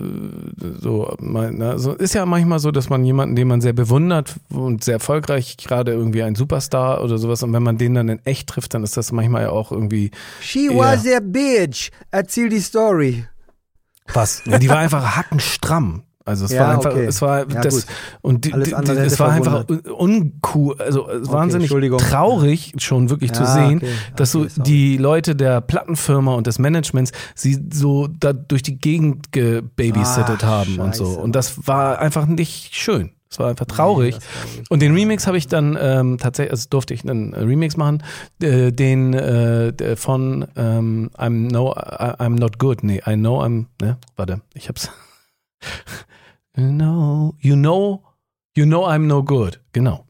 so, mein, ne, so ist ja manchmal so, dass man jemanden, den man sehr bewundert und sehr erfolgreich, gerade irgendwie ein Superstar oder sowas, und wenn man den dann in echt trifft, dann ist das manchmal ja auch irgendwie She was a bitch. Erzähl die Story. was. Ja, die war einfach hackenstramm. Also es Ja, war einfach, okay. es war Ja, das gut. und die, die, die, es war einfach verwundert. uncool, also es Okay, wahnsinnig traurig schon wirklich zu Ja, sehen, okay. dass so die Leute der Plattenfirma und des Managements sie so da durch die Gegend gebabysittet Ach, haben und so und das war einfach nicht schön. Es war einfach traurig. Nee. Und den Remix habe ich dann ähm, tatsächlich, also durfte ich einen Remix machen, äh, den äh, von ähm, I'm no I'm not good. Nee, I know I'm, ne, warte, ich hab's. You know, you know, you know I'm no good. Genau.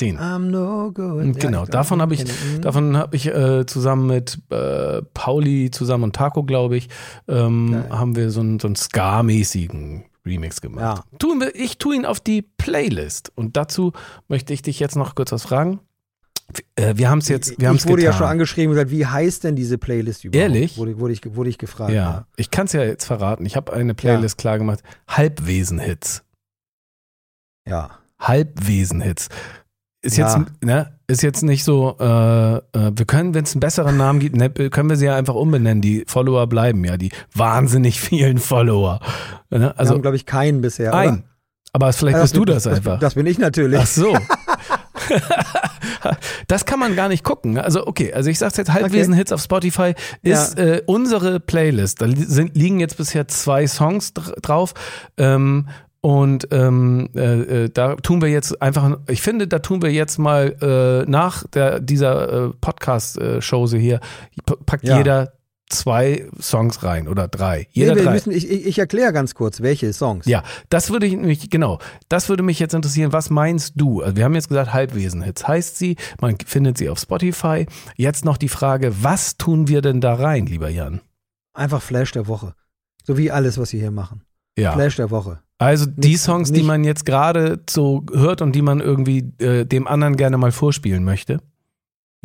Den. I'm no good. Genau, glaub, davon habe ich-. Davon habe ich äh, zusammen mit äh, Pauli zusammen und Taco, glaube ich, ähm, haben wir so einen, so einen Ska-mäßigen Remix gemacht. Tun wir, ich tue ihn auf die Playlist. Und dazu möchte ich dich jetzt noch kurz was fragen. Äh, wir haben es jetzt, wir haben es ich wurde getan. ja schon angeschrieben und gesagt, wie heißt denn diese Playlist überhaupt? Ehrlich? Wurde, wurde, ich, wurde ich gefragt. ja, ich kann es ja jetzt verraten. Ich habe eine Playlist klar gemacht. Halbwesen-Hits. Ja. Halbwesen-Hits. Ist Ja. jetzt, ne, ist jetzt nicht so, äh, äh, wir können, wenn es einen besseren Namen gibt, ne, können wir sie ja einfach umbenennen. Die Follower bleiben ja, die wahnsinnig vielen Follower. Ne? Also, wir Also haben, glaube ich, keinen bisher. ein. Oder? Aber vielleicht Ja, bist du bin- das einfach. Das bin ich natürlich. Ach so. das kann man gar nicht gucken. Also okay, also ich sag's jetzt, Halbwesen-Hits auf Spotify ist äh, unsere Playlist. Da sind, liegen jetzt bisher zwei Songs dr drauf. Ähm, und ähm, äh, äh, da tun wir jetzt einfach, ich finde, da tun wir jetzt mal äh, nach der, dieser äh, Podcast-Show hier, p- packt Ja. jeder zwei Songs rein oder drei. Nee, Jeder wir drei. müssen, ich ich, erkläre ganz kurz, welche Songs. Ja, das würde ich nämlich, genau, das würde mich jetzt interessieren. Was meinst du? Also wir haben jetzt gesagt, Halbwesen-Hits heißt sie, man findet sie auf Spotify. Jetzt noch die Frage, was tun wir denn da rein, lieber Jan? Einfach Flash der Woche. So wie alles, was wir hier machen. Ja. Flash der Woche. Also die Nicht- Songs, die nicht- man jetzt gerade so hört und die man irgendwie äh, dem anderen gerne mal vorspielen möchte.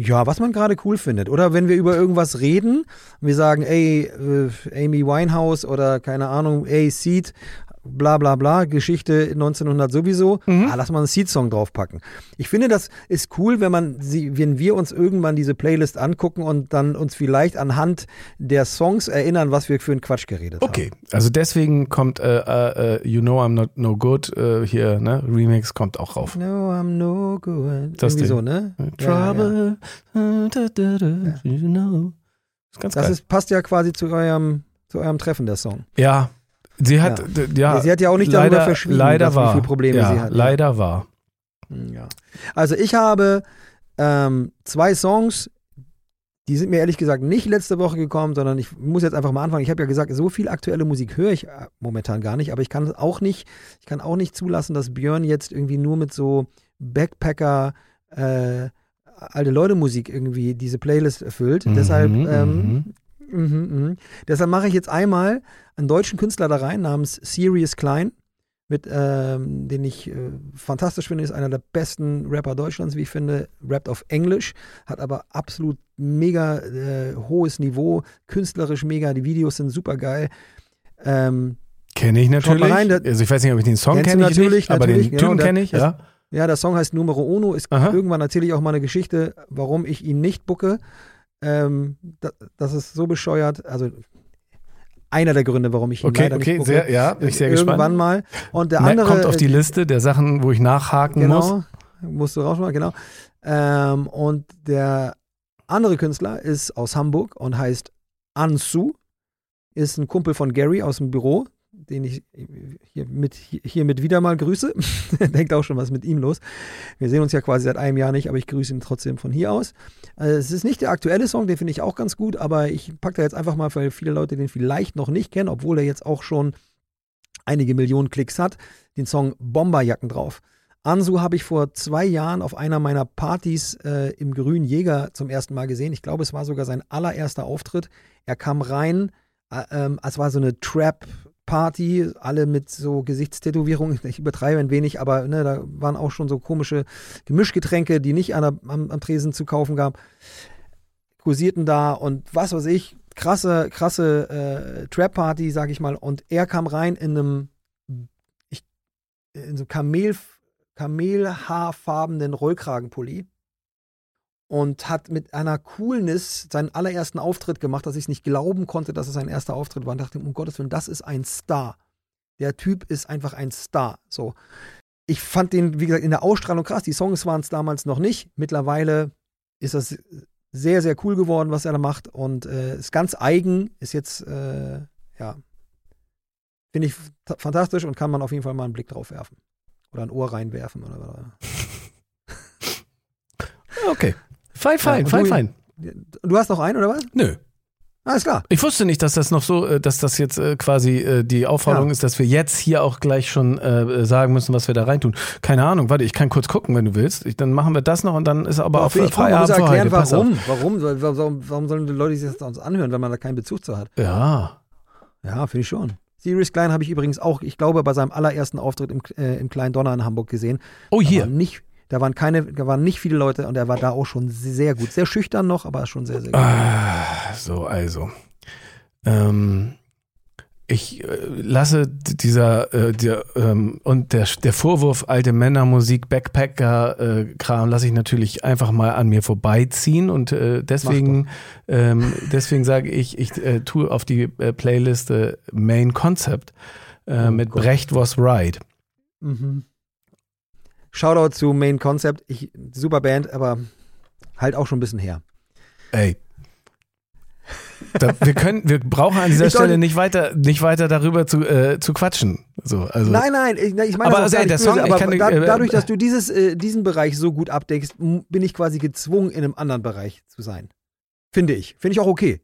Ja, was man gerade cool findet. Oder wenn wir über irgendwas reden, wir sagen, ey, äh, Amy Winehouse oder keine Ahnung, ey, Seed, bla bla bla, Geschichte 1900 sowieso, Mhm. ah, lass mal einen Seed-Song draufpacken. Ich finde, das ist cool, wenn man sie, wenn wir uns irgendwann diese Playlist angucken und dann uns vielleicht anhand der Songs erinnern, was wir für einen Quatsch geredet haben. Okay, also deswegen kommt äh, äh, äh, You Know I'm Not No Good äh, hier, ne? Remix kommt auch rauf. No, I'm no good. Das Irgendwie Ding. so, ne? Ja, ja. Trouble, äh, da, da, da, you know. Ist ganz Das geil. ist, passt ja quasi zu eurem, zu eurem Treffen, der Song. ja, sie hat, Ja. ja, Sie hat ja auch nicht darüber leider, verschwiegen, leider dass- wie war. viele Probleme ja, sie hat. Leider war. Hm, Ja. Also ich habe ähm, zwei Songs, die sind mir ehrlich gesagt nicht letzte Woche gekommen, sondern ich muss jetzt einfach mal anfangen. Ich habe ja gesagt, so viel aktuelle Musik höre ich äh, momentan gar nicht, aber ich kann auch nicht, ich kann auch nicht zulassen, dass Björn jetzt irgendwie nur mit so Backpacker äh, alte Leute Musik irgendwie diese Playlist erfüllt. Mhm, Deshalb mhm. ähm, Mhm, mhm. Deshalb mache ich jetzt einmal einen deutschen Künstler da rein namens Sirius Klein, mit, ähm, den ich äh, fantastisch finde, ist einer der besten Rapper Deutschlands, wie ich finde. Rappt auf Englisch, hat aber absolut mega äh, hohes Niveau, künstlerisch mega, die Videos sind super geil. Ähm, Kenne ich natürlich. rein, also ich weiß nicht, ob ich den Song kenne ich natürlich, nicht, aber natürlich, den genau, Typen kenne ich, das- ja. ja, der Song heißt Numero Uno. Ist, Aha. irgendwann erzähle ich auch mal eine Geschichte, warum ich ihn nicht bucke. Ähm, da, das ist so bescheuert. Also einer der Gründe, warum ich ihn Okay, leider okay, nicht bucke. sehr, ja, bin ich sehr Irgendwann gespannt. mal. Und der Ne, andere kommt auf die Liste der Sachen, wo ich nachhaken muss. Genau, musst du rausmachen, genau. Ähm, und der andere Künstler ist aus Hamburg und heißt Ansu, ist ein Kumpel von Gary aus dem Büro, den ich hier mit, hiermit wieder mal grüße. Denkt auch schon, was ist mit ihm los. Wir sehen uns ja quasi seit einem Jahr nicht, aber ich grüße ihn trotzdem von hier aus. Äh, es ist nicht der aktuelle Song, den finde ich auch ganz gut, aber ich packe da jetzt einfach mal, weil viele Leute den vielleicht noch nicht kennen, obwohl er jetzt auch schon einige Millionen Klicks hat, den Song Bomberjacken drauf. Ansu habe ich vor zwei Jahren auf einer meiner Partys äh, im Grünen Jäger zum ersten Mal gesehen. Ich glaube, es war sogar sein allererster Auftritt. Er kam rein, äh, ähm, es war so eine Trap-Party, alle mit so Gesichtstätowierungen. Ich übertreibe ein wenig, aber ne, da waren auch schon so komische Gemischgetränke, die nicht an der, am, am Tresen zu kaufen gab. Kursierten da und was weiß ich, krasse, krasse äh, Trap-Party, sag ich mal. Und er kam rein in einem ich, in so Kamel, kamelhaarfarbenen Rollkragenpulli und hat mit einer Coolness seinen allerersten Auftritt gemacht, dass ich es nicht glauben konnte, dass es sein erster Auftritt war und dachte, um Gottes Willen, das ist ein Star. Der Typ ist einfach ein Star. So. Ich fand den, wie gesagt, in der Ausstrahlung krass. Die Songs waren es damals noch nicht. Mittlerweile ist das sehr, sehr cool geworden, was er da macht und äh, ist ganz eigen, ist jetzt, äh, ja, finde ich fantastisch und kann man auf jeden Fall mal einen Blick drauf werfen. Oder ein Ohr reinwerfen. Oder. Okay. Fein, fein, und fein, du- fein. Du hast noch einen, oder was? Nö. Alles klar. Ich wusste nicht, dass das noch so, äh, dass das jetzt äh, quasi äh, die Aufforderung Ja. ist, dass wir jetzt hier auch gleich schon sagen müssen, was wir da reintun. Keine Ahnung, warte, ich kann kurz gucken, wenn du willst. Ich, dann machen wir das noch und dann ist aber auch ich Feierabend muss erklären, warum. Warum, warum, warum, sollen die Leute sich das uns anhören, wenn man da keinen Bezug zu hat? Ja. Ja, finde ich schon. Sirius Klein habe ich übrigens auch, ich glaube, bei seinem allerersten Auftritt im, äh, im Kleinen Donner in Hamburg gesehen. Oh, hier. waren nicht, da waren keine, da waren nicht viele Leute und er war da auch schon sehr gut. Sehr schüchtern noch, aber schon sehr, sehr gut. Ah, so, also. Ähm, ich äh, lasse dieser, äh, der, ähm, und der, der Vorwurf alte Männermusik, Backpacker-Kram, lasse ich natürlich einfach mal an mir vorbeiziehen und äh, deswegen, ähm, deswegen sage ich, ich äh, tue auf die äh, Playliste Main Concept äh, Oh mit Gott. Brecht Was Right. Mhm. Shoutout zu Main Concept. Ich, super Band, aber halt auch schon ein bisschen her. Ey. Da, wir können, wir brauchen an dieser Ich Stelle nicht weiter, nicht weiter darüber zu, äh, zu quatschen. So, also. Nein, nein, ich, ich meine Aber das also, ey, der Song, böse, ich aber kann- da, äh, dadurch, dass du dieses, äh, diesen Bereich so gut abdeckst, bin ich quasi gezwungen, in einem anderen Bereich zu sein. Finde ich. Finde ich auch okay.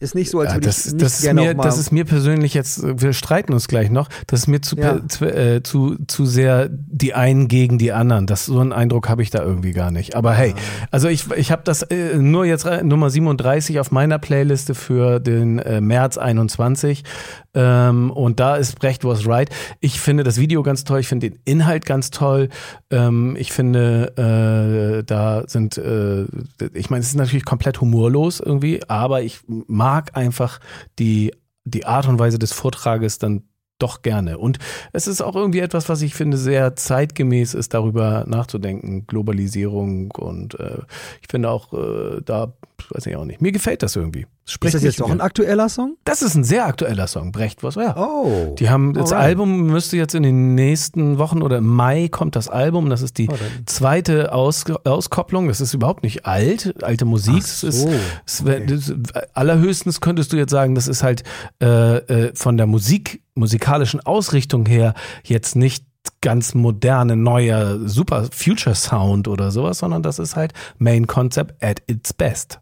Ist nicht so, als Ja, würde das, ich nicht das, ist gerne mir, das ist mir persönlich jetzt, wir streiten uns gleich noch, das ist mir zu, Ja. zu, äh, zu, zu sehr die einen gegen die anderen. Das, so einen Eindruck habe ich da irgendwie gar nicht. Aber hey, also ich, ich habe das äh, nur jetzt äh, Nummer 37 auf meiner Playliste für den äh, März 21 ähm, und da ist Brecht was right. Ich finde das Video ganz toll, ich finde den Inhalt ganz toll. Ähm, ich finde, äh, da sind, äh, ich meine, es ist natürlich komplett humorlos irgendwie, aber ich mag einfach die, die Art und Weise des Vortrages dann doch gerne. Und es ist auch irgendwie etwas, was ich finde, sehr zeitgemäß ist, darüber nachzudenken. Globalisierung und äh, ich finde auch äh, da, weiß ich auch nicht, mir gefällt das irgendwie. Es Ist spricht das jetzt doch irgendwie ein aktueller Song? das ist ein sehr aktueller Song, Brecht, was ja. Oh. Die haben das Alright. Album müsste jetzt in den nächsten Wochen oder im Mai kommt das Album. Das ist die Oh, zweite Aus, Auskopplung. Das ist überhaupt nicht alt, alte Musik. Das ist, so, es wär- das, allerhöchstens könntest du jetzt sagen, das ist halt äh, äh, von der Musik, musikalischen Ausrichtung her jetzt nicht ganz moderne, neuer, super Future Sound oder sowas, sondern das ist halt Main Concept at its best.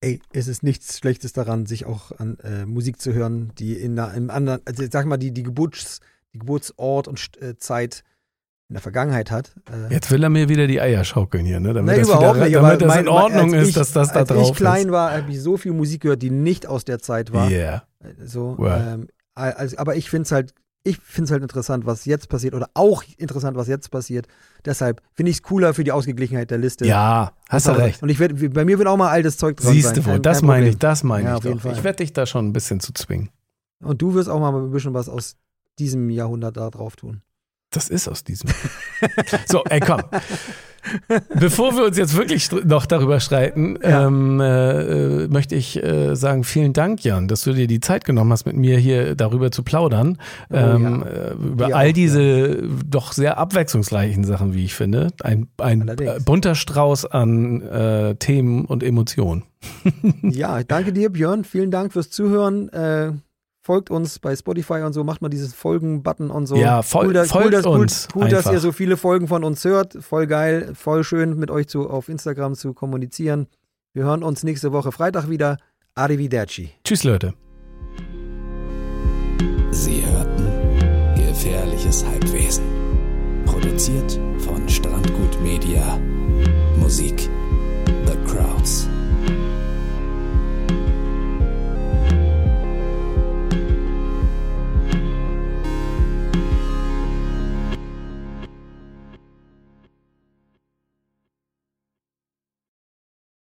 Ey, es ist nichts Schlechtes daran, sich auch an äh, Musik zu hören, die in einer, im anderen, also ich sag mal, die, die, Geburts, die Geburtsort und äh, Zeit in der Vergangenheit hat. Äh, Jetzt will er mir wieder die Eier schaukeln hier, ne? Damit, Nein, das, überhaupt wieder, nicht. damit aber das mein- in Ordnung als ist, ich, dass das da als drauf ich klein ist. war, habe ich so viel Musik gehört, die nicht aus der Zeit war. Yeah. So, Well. ähm, also, aber ich finde es halt, ich finde es halt interessant, was jetzt passiert oder auch interessant, was jetzt passiert. Deshalb finde ich es cooler für die Ausgeglichenheit der Liste. Ja, hast du recht. Und ich werd, bei mir wird auch mal altes Zeug dran Siehst du wohl, das meine ich, das meine Ja, ich auf jeden doch. Fall. Ich werde dich da schon ein bisschen zu zwingen. Und du wirst auch mal ein bisschen was aus diesem Jahrhundert da drauf tun. Das ist aus diesem. so, ey, komm. Bevor wir uns jetzt wirklich noch darüber streiten, Ja. ähm, äh, äh, möchte ich äh, sagen, vielen Dank, Jan, dass du dir die Zeit genommen hast, mit mir hier darüber zu plaudern. Oh, ähm, ja. äh, über Wir all auch, diese doch sehr abwechslungsreichen Sachen, wie ich finde. Ein, ein äh, bunter Strauß an äh, Themen und Emotionen. Ja, danke dir, Björn. Vielen Dank fürs Zuhören. Folgt uns bei Spotify und so, macht mal dieses Folgen-Button und so. Ja, fol- cool, dass, folgt cool, dass, uns Cool, cool dass ihr so viele Folgen von uns hört. Voll geil, voll schön mit euch zu, auf Instagram zu kommunizieren. Wir hören uns nächste Woche Freitag wieder. Arrivederci. Tschüss, Leute. Sie hörten Gefährliches Halbwesen. Produziert von Strandgut Media. Musik